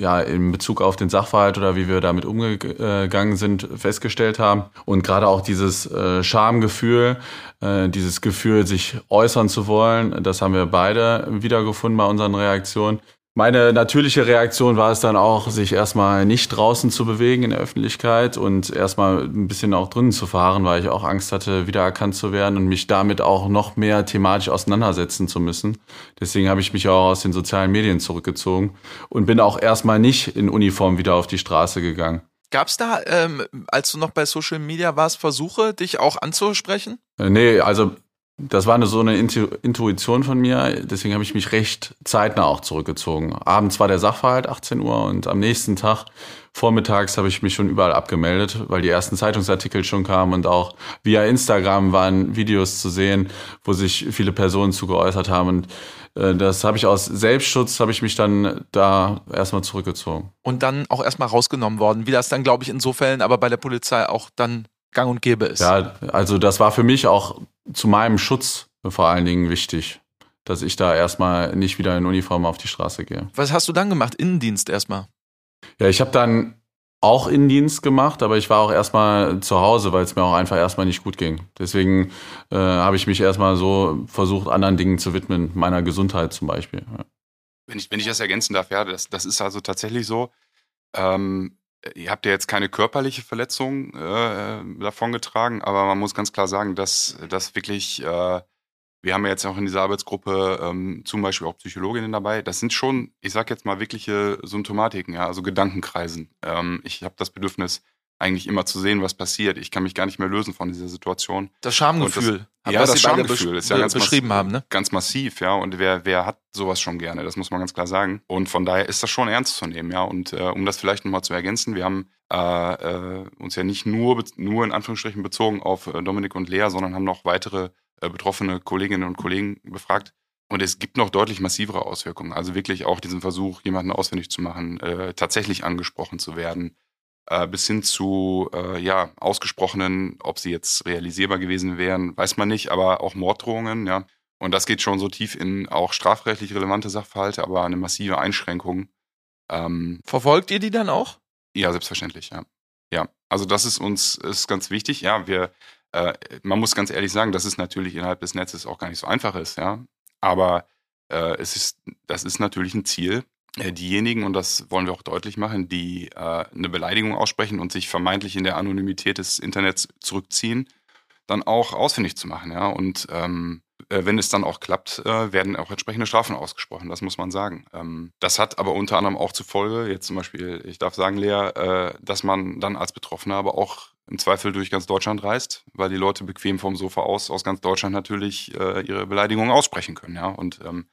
ja, in Bezug auf den Sachverhalt oder wie wir damit umgegangen sind, festgestellt haben. Und gerade auch dieses äh, Schamgefühl, äh, dieses Gefühl, sich äußern zu wollen, das haben wir beide wiedergefunden bei unseren Reaktionen. Meine natürliche Reaktion war es dann auch, sich erstmal nicht draußen zu bewegen in der Öffentlichkeit und erstmal ein bisschen auch drinnen zu fahren, weil ich auch Angst hatte, wiedererkannt zu werden und mich damit auch noch mehr thematisch auseinandersetzen zu müssen. Deswegen habe ich mich auch aus den sozialen Medien zurückgezogen und bin auch erstmal nicht in Uniform wieder auf die Straße gegangen. Gab es da, ähm, als du noch bei Social Media warst, Versuche, dich auch anzusprechen? Äh, nee, also das war eine, so eine Intuition von mir, deswegen habe ich mich recht zeitnah auch zurückgezogen. Abends war der Sachverhalt 18 Uhr und am nächsten Tag vormittags habe ich mich schon überall abgemeldet, weil die ersten Zeitungsartikel schon kamen und auch via Instagram waren Videos zu sehen, wo sich viele Personen zu geäußert haben und äh, das habe ich aus Selbstschutz, habe ich mich dann da erstmal zurückgezogen. Und dann auch erstmal rausgenommen worden, wie das dann, glaube ich, in so Fällen aber bei der Polizei auch dann gang und gäbe ist. Ja, also das war für mich auch zu meinem Schutz vor allen Dingen wichtig, dass ich da erstmal nicht wieder in Uniform auf die Straße gehe. Was hast du dann gemacht? Innendienst erstmal? Ja, ich habe dann auch Innendienst gemacht, aber ich war auch erstmal zu Hause, weil es mir auch einfach erstmal nicht gut ging. Deswegen äh, habe ich mich erstmal so versucht, anderen Dingen zu widmen, meiner Gesundheit zum Beispiel. Ja. Wenn, ich, wenn ich das ergänzen darf, ja, das, das ist also tatsächlich so. Ähm, ihr habt ja jetzt keine körperliche Verletzung äh, davongetragen, aber man muss ganz klar sagen, dass das wirklich, äh, wir haben ja jetzt auch in dieser Arbeitsgruppe ähm, zum Beispiel auch Psychologinnen dabei. Das sind schon, ich sag jetzt mal, wirkliche Symptomatiken, ja, also Gedankenkreisen. Ähm, ich habe das Bedürfnis, eigentlich immer zu sehen, was passiert. Ich kann mich gar nicht mehr lösen von dieser Situation. Das Schamgefühl. Das, ja, das Schamgefühl ist ja ganz beschrieben haben, ne? Ganz massiv, ja. Und wer, wer hat sowas schon gerne? Das muss man ganz klar sagen. Und von daher ist das schon ernst zu nehmen, ja. Und äh, um das vielleicht nochmal zu ergänzen, wir haben äh, äh, uns ja nicht nur, nur in Anführungsstrichen bezogen auf äh, Dominik und Lea, sondern haben noch weitere äh, betroffene Kolleginnen und Kollegen befragt. Und es gibt noch deutlich massivere Auswirkungen. Also wirklich auch diesen Versuch, jemanden ausfindig zu machen, äh, tatsächlich angesprochen zu werden, äh, bis hin zu äh, ja, ausgesprochenen, ob sie jetzt realisierbar gewesen wären, weiß man nicht, aber auch Morddrohungen, ja. Und das geht schon so tief in auch strafrechtlich relevante Sachverhalte, aber eine massive Einschränkung. Ähm, Verfolgt ihr die dann auch? Ja, selbstverständlich, ja. Ja, also das ist uns ist ganz wichtig. Ja, wir, äh, man muss ganz ehrlich sagen, dass es natürlich innerhalb des Netzes auch gar nicht so einfach ist, ja. Aber äh, es ist, das ist natürlich ein Ziel, diejenigen, und das wollen wir auch deutlich machen, die äh, eine Beleidigung aussprechen und sich vermeintlich in der Anonymität des Internets zurückziehen, dann auch ausfindig zu machen. Ja? Und ähm, äh, wenn es dann auch klappt, äh, werden auch entsprechende Strafen ausgesprochen, das muss man sagen. Ähm, das hat aber unter anderem auch zur Folge, jetzt zum Beispiel, ich darf sagen, Lea, äh, dass man dann als Betroffener aber auch im Zweifel durch ganz Deutschland reist, weil die Leute bequem vom Sofa aus aus ganz Deutschland natürlich ihre Beleidigungen aussprechen können, ja. Und ähm,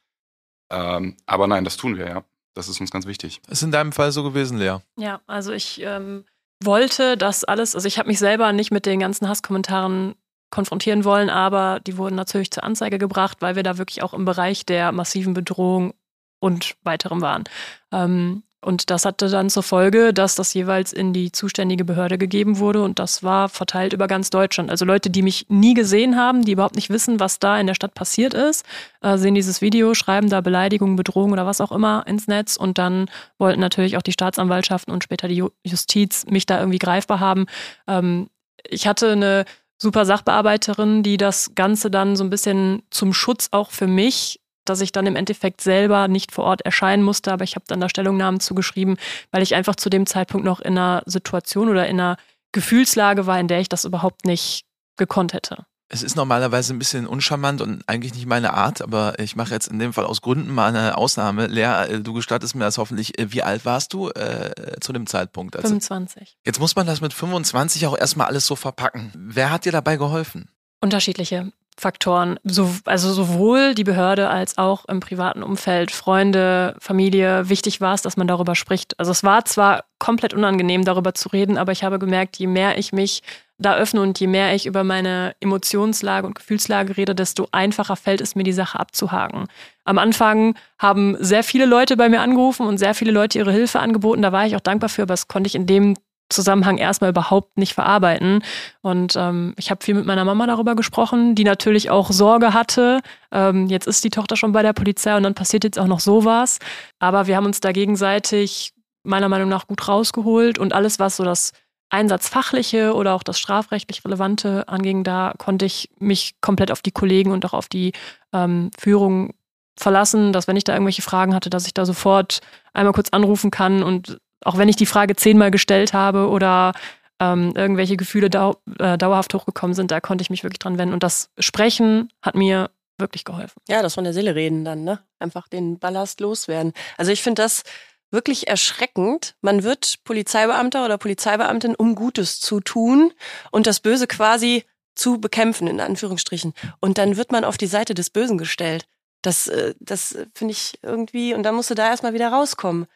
ähm, aber nein, das tun wir, ja. Das ist uns ganz wichtig. Ist in deinem Fall so gewesen, Lea? Ja, also ich ähm, wollte das alles, also ich habe mich selber nicht mit den ganzen Hasskommentaren konfrontieren wollen, aber die wurden natürlich zur Anzeige gebracht, weil wir da wirklich auch im Bereich der massiven Bedrohung und weiterem waren. Ähm, und das hatte dann zur Folge, dass das jeweils in die zuständige Behörde gegeben wurde und das war verteilt über ganz Deutschland. Also Leute, die mich nie gesehen haben, die überhaupt nicht wissen, was da in der Stadt passiert ist, äh, sehen dieses Video, schreiben da Beleidigungen, Bedrohungen oder was auch immer ins Netz und dann wollten natürlich auch die Staatsanwaltschaften und später die Justiz mich da irgendwie greifbar haben. Ähm, ich hatte eine super Sachbearbeiterin, die das Ganze dann so ein bisschen zum Schutz auch für mich dass ich dann im Endeffekt selber nicht vor Ort erscheinen musste, aber ich habe dann da Stellungnahmen zugeschrieben, weil ich einfach zu dem Zeitpunkt noch in einer Situation oder in einer Gefühlslage war, in der ich das überhaupt nicht gekonnt hätte. Es ist normalerweise ein bisschen uncharmant und eigentlich nicht meine Art, aber ich mache jetzt in dem Fall aus Gründen mal eine Ausnahme. Lea, äh, du gestattest mir das hoffentlich. Äh, wie alt warst du äh, zu dem Zeitpunkt? Also 25. Jetzt muss man das mit 25 auch erstmal alles so verpacken. Wer hat dir dabei geholfen? Unterschiedliche. Faktoren, so, also sowohl die Behörde als auch im privaten Umfeld, Freunde, Familie. Wichtig war es, dass man darüber spricht. Also es war zwar komplett unangenehm, darüber zu reden, aber ich habe gemerkt, je mehr ich mich da öffne und je mehr ich über meine Emotionslage und Gefühlslage rede, desto einfacher fällt es mir, die Sache abzuhaken. Am Anfang haben sehr viele Leute bei mir angerufen und sehr viele Leute ihre Hilfe angeboten. Da war ich auch dankbar für, aber das konnte ich in dem Zusammenhang erstmal überhaupt nicht verarbeiten. Und ähm, ich habe viel mit meiner Mama darüber gesprochen, die natürlich auch Sorge hatte. Ähm, jetzt ist die Tochter schon bei der Polizei und dann passiert jetzt auch noch sowas. Aber wir haben uns da gegenseitig meiner Meinung nach gut rausgeholt und alles, was so das Einsatzfachliche oder auch das strafrechtlich Relevante anging, da konnte ich mich komplett auf die Kollegen und auch auf die ähm, Führung verlassen, dass wenn ich da irgendwelche Fragen hatte, dass ich da sofort einmal kurz anrufen kann und auch wenn ich die Frage zehnmal gestellt habe oder ähm, irgendwelche Gefühle dau äh, dauerhaft hochgekommen sind, da konnte ich mich wirklich dran wenden. Und das Sprechen hat mir wirklich geholfen. Ja, das von der Seele reden dann, ne? Einfach den Ballast loswerden. Also ich finde das wirklich erschreckend. Man wird Polizeibeamter oder Polizeibeamtin, um Gutes zu tun und das Böse quasi zu bekämpfen, in Anführungsstrichen. Und dann wird man auf die Seite des Bösen gestellt. Das, äh, das finde ich irgendwie, und dann musst du da erstmal wieder rauskommen.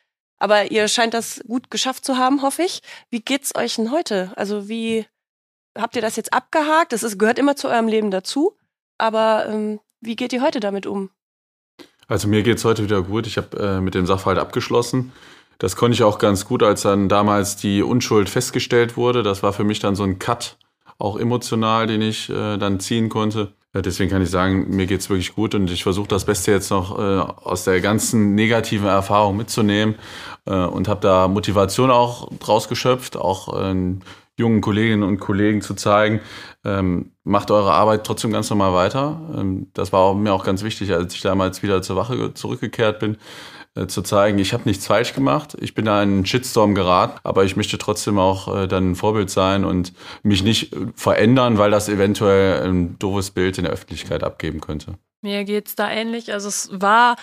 Aber ihr scheint das gut geschafft zu haben, hoffe ich. Wie geht's euch denn heute? Also wie habt ihr das jetzt abgehakt? Das ist, gehört immer zu eurem Leben dazu. Aber ähm, wie geht ihr heute damit um? Also mir geht's heute wieder gut. Ich habe äh, mit dem Sachverhalt abgeschlossen. Das konnte ich auch ganz gut, als dann damals die Unschuld festgestellt wurde. Das war für mich dann so ein Cut, auch emotional, den ich äh, dann ziehen konnte. Deswegen kann ich sagen, mir geht's wirklich gut und ich versuche das Beste jetzt noch äh, aus der ganzen negativen Erfahrung mitzunehmen äh, und habe da Motivation auch draus geschöpft, auch äh, jungen Kolleginnen und Kollegen zu zeigen, ähm, macht eure Arbeit trotzdem ganz normal weiter. Ähm, das war auch, mir auch ganz wichtig, als ich damals wieder zur Wache zurückgekehrt bin, äh, zu zeigen, ich habe nichts falsch gemacht, ich bin da in einen Shitstorm geraten, aber ich möchte trotzdem auch äh, dann ein Vorbild sein und mich nicht äh, verändern, weil das eventuell ein doofes Bild in der Öffentlichkeit abgeben könnte. Mir geht's da ähnlich. Also es war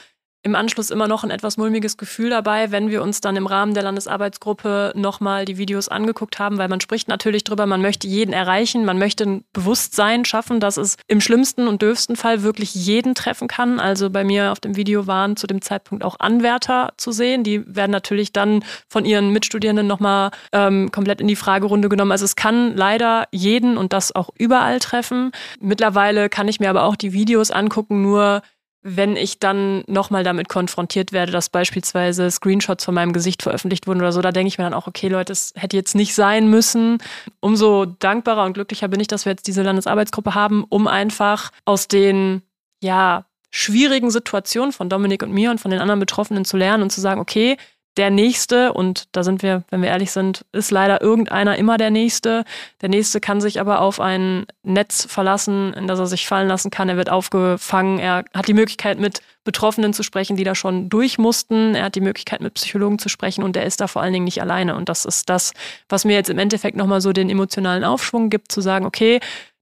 im Anschluss immer noch ein etwas mulmiges Gefühl dabei, wenn wir uns dann im Rahmen der Landesarbeitsgruppe nochmal die Videos angeguckt haben, weil man spricht natürlich drüber, man möchte jeden erreichen, man möchte ein Bewusstsein schaffen, dass es im schlimmsten und dürfsten Fall wirklich jeden treffen kann. Also bei mir auf dem Video waren zu dem Zeitpunkt auch Anwärter zu sehen. Die werden natürlich dann von ihren Mitstudierenden nochmal ähm, komplett in die Fragerunde genommen. Also es kann leider jeden und das auch überall treffen. Mittlerweile kann ich mir aber auch die Videos angucken, nur wenn ich dann nochmal damit konfrontiert werde, dass beispielsweise Screenshots von meinem Gesicht veröffentlicht wurden oder so, da denke ich mir dann auch, okay, Leute, das hätte jetzt nicht sein müssen. Umso dankbarer und glücklicher bin ich, dass wir jetzt diese Landesarbeitsgruppe haben, um einfach aus den, ja, schwierigen Situationen von Dominik und mir und von den anderen Betroffenen zu lernen und zu sagen, okay, der Nächste, und da sind wir, wenn wir ehrlich sind, ist leider irgendeiner immer der Nächste. Der Nächste kann sich aber auf ein Netz verlassen, in das er sich fallen lassen kann. Er wird aufgefangen. Er hat die Möglichkeit, mit Betroffenen zu sprechen, die da schon durch mussten. Er hat die Möglichkeit, mit Psychologen zu sprechen und er ist da vor allen Dingen nicht alleine. Und das ist das, was mir jetzt im Endeffekt nochmal so den emotionalen Aufschwung gibt, zu sagen, okay,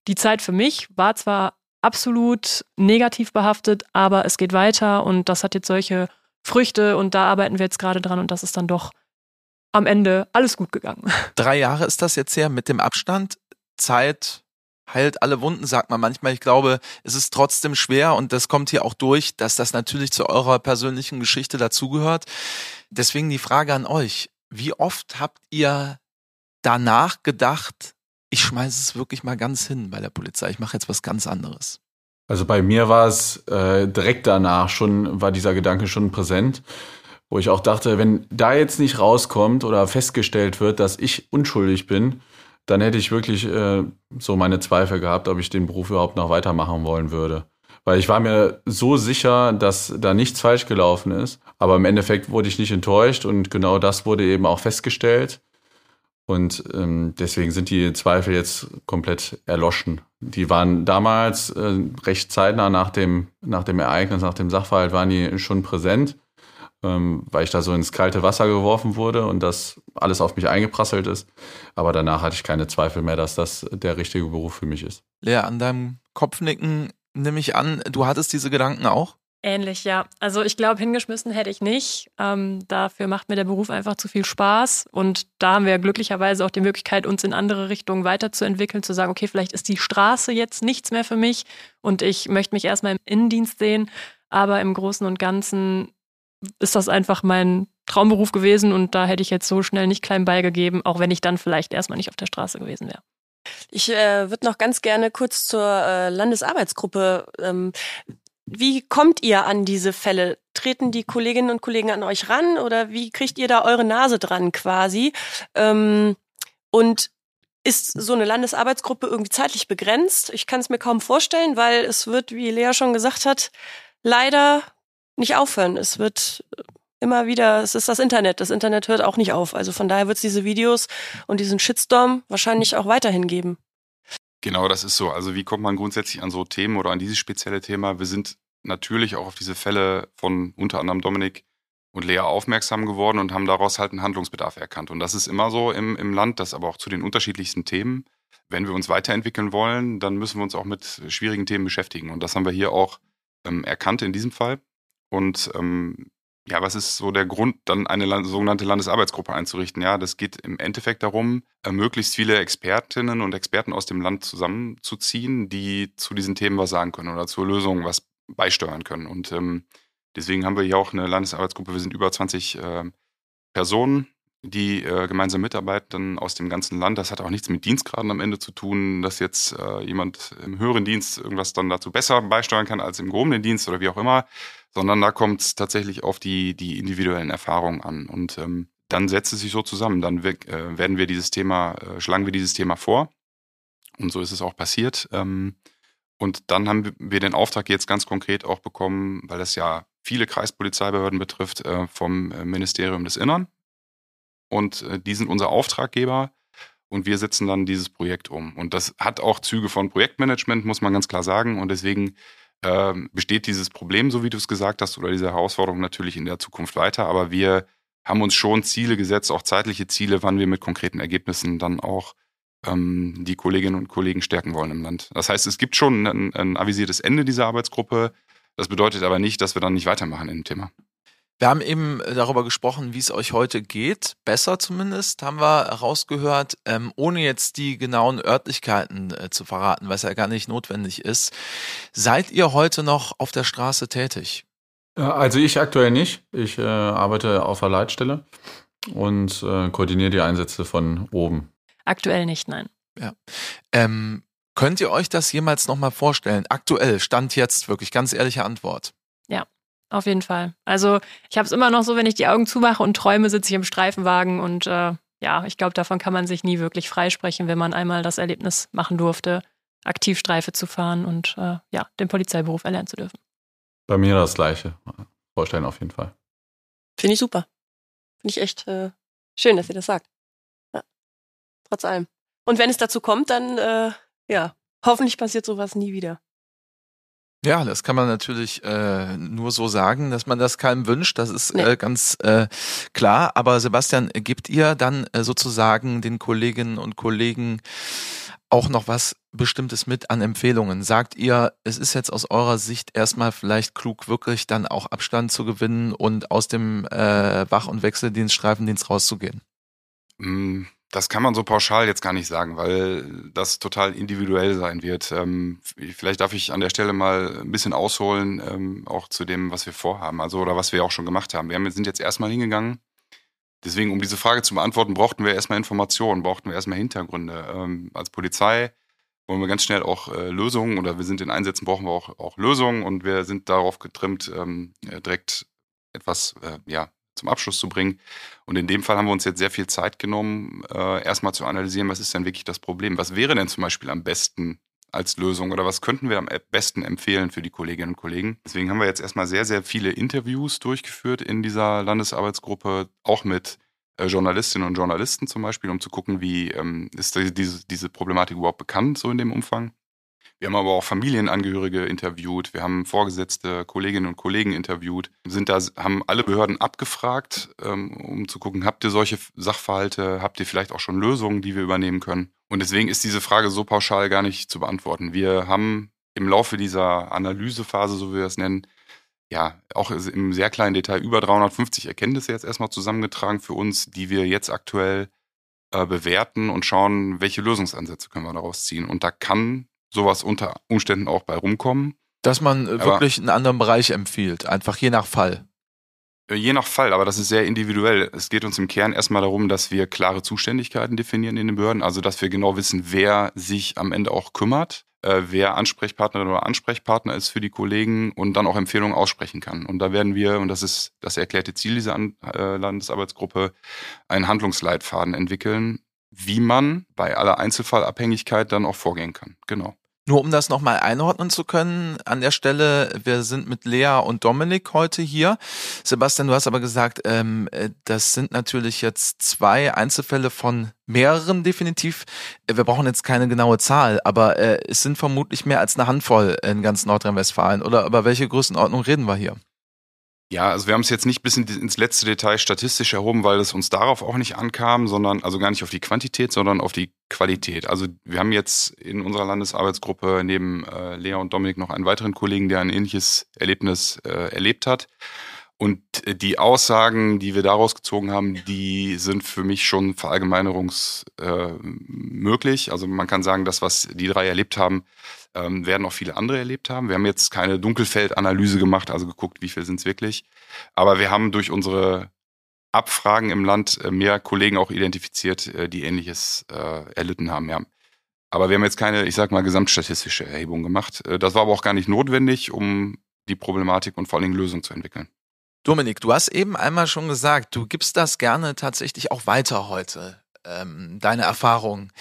die Zeit für mich war zwar absolut negativ behaftet, aber es geht weiter und das hat jetzt solche Früchte und da arbeiten wir jetzt gerade dran und das ist dann doch am Ende alles gut gegangen. Drei Jahre ist das jetzt her mit dem Abstand. Zeit heilt alle Wunden, sagt man manchmal. Ich glaube, es ist trotzdem schwer und das kommt hier auch durch, dass das natürlich zu eurer persönlichen Geschichte dazugehört. Deswegen die Frage an euch. Wie oft habt ihr danach gedacht, ich schmeiße es wirklich mal ganz hin bei der Polizei, ich mache jetzt was ganz anderes? Also bei mir war es äh, direkt danach schon, war dieser Gedanke schon präsent, wo ich auch dachte, wenn da jetzt nicht rauskommt oder festgestellt wird, dass ich unschuldig bin, dann hätte ich wirklich äh, so meine Zweifel gehabt, ob ich den Beruf überhaupt noch weitermachen wollen würde. Weil ich war mir so sicher, dass da nichts falsch gelaufen ist. Aber im Endeffekt wurde ich nicht enttäuscht und genau das wurde eben auch festgestellt. Und ähm, deswegen sind die Zweifel jetzt komplett erloschen. Die waren damals äh, recht zeitnah nach dem, nach dem Ereignis, nach dem Sachverhalt, waren die schon präsent, ähm, weil ich da so ins kalte Wasser geworfen wurde und das alles auf mich eingeprasselt ist. Aber danach hatte ich keine Zweifel mehr, dass das der richtige Beruf für mich ist. Lea, an deinem Kopfnicken nehme ich an, du hattest diese Gedanken auch? Ähnlich, ja. Also ich glaube, hingeschmissen hätte ich nicht. Ähm, dafür macht mir der Beruf einfach zu viel Spaß. Und da haben wir glücklicherweise auch die Möglichkeit, uns in andere Richtungen weiterzuentwickeln, zu sagen, okay, vielleicht ist die Straße jetzt nichts mehr für mich und ich möchte mich erstmal im Innendienst sehen. Aber im Großen und Ganzen ist das einfach mein Traumberuf gewesen und da hätte ich jetzt so schnell nicht klein beigegeben, auch wenn ich dann vielleicht erstmal nicht auf der Straße gewesen wäre. Ich äh, würde noch ganz gerne kurz zur äh, Landesarbeitsgruppe ähm, wie kommt ihr an diese Fälle? Treten die Kolleginnen und Kollegen an euch ran oder wie kriegt ihr da eure Nase dran quasi? Ähm, und ist so eine Landesarbeitsgruppe irgendwie zeitlich begrenzt? Ich kann es mir kaum vorstellen, weil es wird, wie Lea schon gesagt hat, leider nicht aufhören. Es wird immer wieder, es ist das Internet. Das Internet hört auch nicht auf. Also von daher wird es diese Videos und diesen Shitstorm wahrscheinlich auch weiterhin geben. Genau, das ist so. Also wie kommt man grundsätzlich an so Themen oder an dieses spezielle Thema? Wir sind natürlich auch auf diese Fälle von unter anderem Dominik und Lea aufmerksam geworden und haben daraus halt einen Handlungsbedarf erkannt. Und das ist immer so im, im Land, das aber auch zu den unterschiedlichsten Themen. Wenn wir uns weiterentwickeln wollen, dann müssen wir uns auch mit schwierigen Themen beschäftigen. Und das haben wir hier auch ähm, erkannt in diesem Fall. Und ähm, ja, was ist so der Grund, dann eine sogenannte Landesarbeitsgruppe einzurichten? Ja, das geht im Endeffekt darum, äh, möglichst viele Expertinnen und Experten aus dem Land zusammenzuziehen, die zu diesen Themen was sagen können oder zur Lösung was beisteuern können. Und ähm, deswegen haben wir hier auch eine Landesarbeitsgruppe. Wir sind über 20 äh, Personen, die äh, gemeinsam mitarbeiten aus dem ganzen Land. Das hat auch nichts mit Dienstgraden am Ende zu tun, dass jetzt äh, jemand im höheren Dienst irgendwas dann dazu besser beisteuern kann als im gehobenen Dienst oder wie auch immer, sondern da kommt es tatsächlich auf die, die individuellen Erfahrungen an. Und ähm, dann setzt es sich so zusammen. Dann äh, werden wir dieses Thema, äh, schlagen wir dieses Thema vor. Und so ist es auch passiert. Ähm, und dann haben wir den Auftrag jetzt ganz konkret auch bekommen, weil das ja viele Kreispolizeibehörden betrifft, äh, vom äh, Ministerium des Innern. Und äh, die sind unser Auftraggeber und wir setzen dann dieses Projekt um. Und das hat auch Züge von Projektmanagement, muss man ganz klar sagen. Und deswegen ähm, besteht dieses Problem, so wie du es gesagt hast, oder diese Herausforderung natürlich in der Zukunft weiter. Aber wir haben uns schon Ziele gesetzt, auch zeitliche Ziele, wann wir mit konkreten Ergebnissen dann auch ähm, die Kolleginnen und Kollegen stärken wollen im Land. Das heißt, es gibt schon ein, ein avisiertes Ende dieser Arbeitsgruppe. Das bedeutet aber nicht, dass wir dann nicht weitermachen in dem Thema. Wir haben eben äh, darüber gesprochen, wie es euch heute geht. Besser zumindest, haben wir herausgehört, ähm, ohne jetzt die genauen Örtlichkeiten äh, zu verraten, was ja gar nicht notwendig ist. Seid ihr heute noch auf der Straße tätig? Also ich aktuell nicht. Ich äh, arbeite auf der Leitstelle und äh, koordiniere die Einsätze von oben. Aktuell nicht, nein. Ja. Ähm, könnt ihr euch das jemals nochmal vorstellen? Aktuell, Stand jetzt, wirklich ganz ehrliche Antwort. Ja, auf jeden Fall. Also ich habe es immer noch so, wenn ich die Augen zumache und träume, sitze ich im Streifenwagen und äh, ja, ich glaube, davon kann man sich nie wirklich freisprechen, wenn man einmal das Erlebnis machen durfte, aktiv Streife zu fahren und äh, ja, den Polizeiberuf erlernen zu dürfen. Bei mir das Gleiche. Vorstellen auf jeden Fall. Finde ich super. Finde ich echt äh, schön, dass ihr das sagt. Ja. Trotz allem. Und wenn es dazu kommt, dann äh, ja, hoffentlich passiert sowas nie wieder. Ja, das kann man natürlich äh, nur so sagen, dass man das keinem wünscht. Das ist nee. äh, ganz äh, klar. Aber Sebastian, gibt ihr dann äh, sozusagen den Kolleginnen und Kollegen auch noch was Bestimmtes mit an Empfehlungen? Sagt ihr, es ist jetzt aus eurer Sicht erstmal vielleicht klug, wirklich dann auch Abstand zu gewinnen und aus dem äh, Wach- und Wechseldienst, Streifendienst rauszugehen? Mm, das kann man so pauschal jetzt gar nicht sagen, weil das total individuell sein wird. Ähm, vielleicht darf ich an der Stelle mal ein bisschen ausholen, ähm, auch zu dem, was wir vorhaben, also oder was wir auch schon gemacht haben. Wir sind jetzt erstmal hingegangen. Deswegen, um diese Frage zu beantworten, brauchten wir erstmal Informationen, brauchten wir erstmal Hintergründe. Ähm, als Polizei wollen wir ganz schnell auch äh, Lösungen oder wir sind in Einsätzen, brauchen wir auch, auch Lösungen und wir sind darauf getrimmt, äh, direkt etwas äh, ja, zum Abschluss zu bringen. Und in dem Fall haben wir uns jetzt sehr viel Zeit genommen, äh, erstmal zu analysieren, was ist denn wirklich das Problem? Was wäre denn zum Beispiel am besten als Lösung oder was könnten wir am besten empfehlen für die Kolleginnen und Kollegen? Deswegen haben wir jetzt erstmal sehr, sehr viele Interviews durchgeführt in dieser Landesarbeitsgruppe, auch mit äh, Journalistinnen und Journalisten zum Beispiel, um zu gucken, wie ähm, ist diese, diese Problematik überhaupt bekannt, so in dem Umfang. Wir haben aber auch Familienangehörige interviewt, wir haben Vorgesetzte, Kolleginnen und Kollegen interviewt, sind da, haben alle Behörden abgefragt, ähm, um zu gucken, habt ihr solche Sachverhalte, habt ihr vielleicht auch schon Lösungen, die wir übernehmen können? Und deswegen ist diese Frage so pauschal gar nicht zu beantworten. Wir haben im Laufe dieser Analysephase, so wie wir es nennen, ja, auch im sehr kleinen Detail über 350 Erkenntnisse jetzt erstmal zusammengetragen für uns, die wir jetzt aktuell äh, bewerten und schauen, welche Lösungsansätze können wir daraus ziehen. Und da kann sowas unter Umständen auch bei rumkommen. Dass man äh, wirklich aber, einen anderen Bereich empfiehlt, einfach je nach Fall. Äh, je nach Fall, aber das ist sehr individuell. Es geht uns im Kern erstmal darum, dass wir klare Zuständigkeiten definieren in den Behörden, also dass wir genau wissen, wer sich am Ende auch kümmert äh, wer Ansprechpartnerin oder Ansprechpartner ist für die Kollegen und dann auch Empfehlungen aussprechen kann. Und da werden wir, und das ist das erklärte Ziel dieser An Landesarbeitsgruppe, einen Handlungsleitfaden entwickeln, wie man bei aller Einzelfallabhängigkeit dann auch vorgehen kann. Genau. Nur um das nochmal einordnen zu können, an der Stelle, wir sind mit Lea und Dominik heute hier. Sebastian, du hast aber gesagt, ähm, äh, das sind natürlich jetzt zwei Einzelfälle von mehreren definitiv. Äh, wir brauchen jetzt keine genaue Zahl, aber äh, es sind vermutlich mehr als eine Handvoll in ganz Nordrhein-Westfalen. Oder über welche Größenordnung reden wir hier? Ja, also wir haben es jetzt nicht bis ins letzte Detail statistisch erhoben, weil es uns darauf auch nicht ankam, sondern also gar nicht auf die Quantität, sondern auf die Qualität. Also wir haben jetzt in unserer Landesarbeitsgruppe neben äh, Lea und Dominik noch einen weiteren Kollegen, der ein ähnliches Erlebnis äh, erlebt hat. Und äh, die Aussagen, die wir daraus gezogen haben, die sind für mich schon verallgemeinerungsmöglich. Äh, also man kann sagen, das, was die drei erlebt haben, ähm, werden auch viele andere erlebt haben. Wir haben jetzt keine Dunkelfeldanalyse gemacht, also geguckt, wie viel sind es wirklich. Aber wir haben durch unsere Abfragen im Land äh, mehr Kollegen auch identifiziert, äh, die Ähnliches äh, erlitten haben. Ja. Aber wir haben jetzt keine, ich sag mal, gesamtstatistische Erhebung gemacht. Äh, das war aber auch gar nicht notwendig, um die Problematik und vor allen Dingen Lösungen zu entwickeln. Dominik, du hast eben einmal schon gesagt, du gibst das gerne tatsächlich auch weiter heute, ähm, deine Erfahrungen.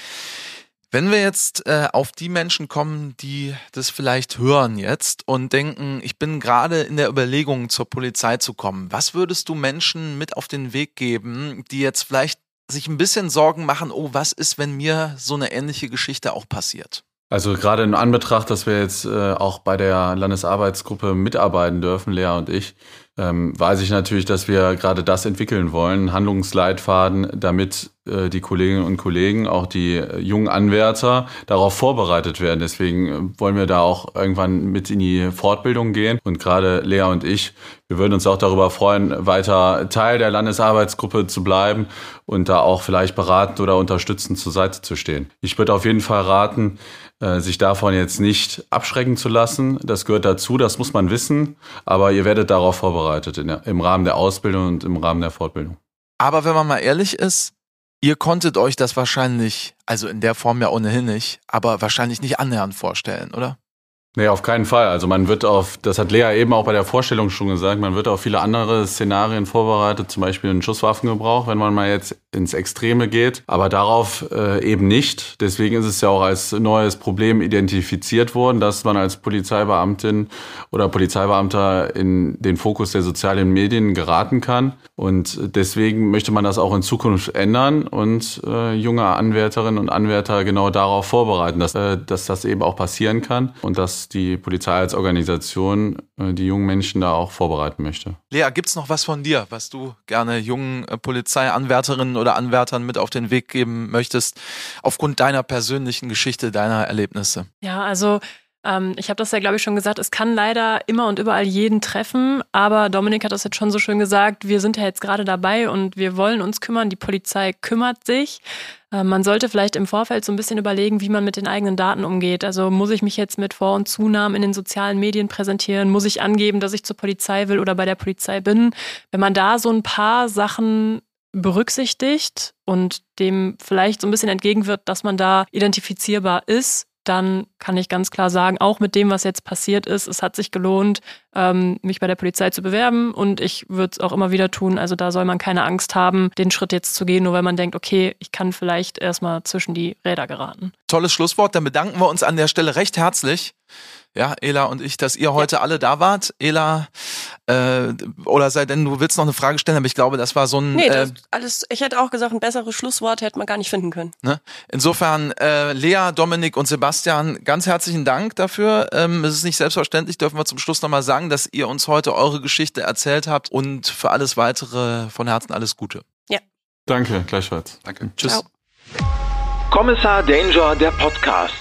Wenn wir jetzt äh, auf die Menschen kommen, die das vielleicht hören jetzt und denken, ich bin gerade in der Überlegung, zur Polizei zu kommen, was würdest du Menschen mit auf den Weg geben, die jetzt vielleicht sich ein bisschen Sorgen machen, oh, was ist, wenn mir so eine ähnliche Geschichte auch passiert? Also gerade in Anbetracht, dass wir jetzt äh, auch bei der Landesarbeitsgruppe mitarbeiten dürfen, Lea und ich, ähm, weiß ich natürlich, dass wir gerade das entwickeln wollen, Handlungsleitfaden, damit äh, die Kolleginnen und Kollegen, auch die äh, jungen Anwärter darauf vorbereitet werden. Deswegen äh, wollen wir da auch irgendwann mit in die Fortbildung gehen. Und gerade Lea und ich, wir würden uns auch darüber freuen, weiter Teil der Landesarbeitsgruppe zu bleiben und da auch vielleicht beratend oder unterstützend zur Seite zu stehen. Ich würde auf jeden Fall raten, sich davon jetzt nicht abschrecken zu lassen. Das gehört dazu, das muss man wissen, aber ihr werdet darauf vorbereitet der, im Rahmen der Ausbildung und im Rahmen der Fortbildung. Aber wenn man mal ehrlich ist, Ihr konntet euch das wahrscheinlich, also in der Form ja ohnehin nicht, aber wahrscheinlich nicht annähernd vorstellen, oder? Nee, auf keinen Fall. Also man wird auf, das hat Lea eben auch bei der Vorstellung schon gesagt, man wird auf viele andere Szenarien vorbereitet, zum Beispiel einen Schusswaffengebrauch, wenn man mal jetzt ins Extreme geht, aber darauf äh, eben nicht. Deswegen ist es ja auch als neues Problem identifiziert worden, dass man als Polizeibeamtin oder Polizeibeamter in den Fokus der sozialen Medien geraten kann. Und deswegen möchte man das auch in Zukunft ändern und äh, junge Anwärterinnen und Anwärter genau darauf vorbereiten, dass, äh, dass das eben auch passieren kann und dass dass die Polizei als Organisation äh, die jungen Menschen da auch vorbereiten möchte. Lea, gibt's noch was von dir, was du gerne jungen äh, Polizeianwärterinnen oder Anwärtern mit auf den Weg geben möchtest, aufgrund deiner persönlichen Geschichte, deiner Erlebnisse? Ja, also ähm, ich habe das ja, glaube ich, schon gesagt, es kann leider immer und überall jeden treffen, aber Dominik hat das jetzt schon so schön gesagt, wir sind ja jetzt gerade dabei und wir wollen uns kümmern, die Polizei kümmert sich. Äh, man sollte vielleicht im Vorfeld so ein bisschen überlegen, wie man mit den eigenen Daten umgeht. Also muss ich mich jetzt mit Vor- und Zunahmen in den sozialen Medien präsentieren? Muss ich angeben, dass ich zur Polizei will oder bei der Polizei bin? Wenn man da so ein paar Sachen berücksichtigt und dem vielleicht so ein bisschen entgegenwirkt, dass man da identifizierbar ist, dann kann ich ganz klar sagen, auch mit dem, was jetzt passiert ist, es hat sich gelohnt, ähm, mich bei der Polizei zu bewerben und ich würde es auch immer wieder tun. Also da soll man keine Angst haben, den Schritt jetzt zu gehen, nur weil man denkt, okay, ich kann vielleicht erstmal zwischen die Räder geraten. Tolles Schlusswort, dann bedanken wir uns an der Stelle recht herzlich ja, Ela und ich, dass ihr heute ja. alle da wart. Ela, äh, oder sei denn, du willst noch eine Frage stellen, aber ich glaube, das war so ein. Nee, das, äh, alles, ich hätte auch gesagt, ein besseres Schlusswort hätte man gar nicht finden können. Ne? Insofern, äh, Lea, Dominik und Sebastian, ganz herzlichen Dank dafür. Ähm, es ist nicht selbstverständlich, dürfen wir zum Schluss nochmal sagen, dass ihr uns heute eure Geschichte erzählt habt und für alles weitere von Herzen alles Gute. Ja. Danke, gleichfalls. Danke. Tschüss. Ciao. Kommissar Danger, der Podcast.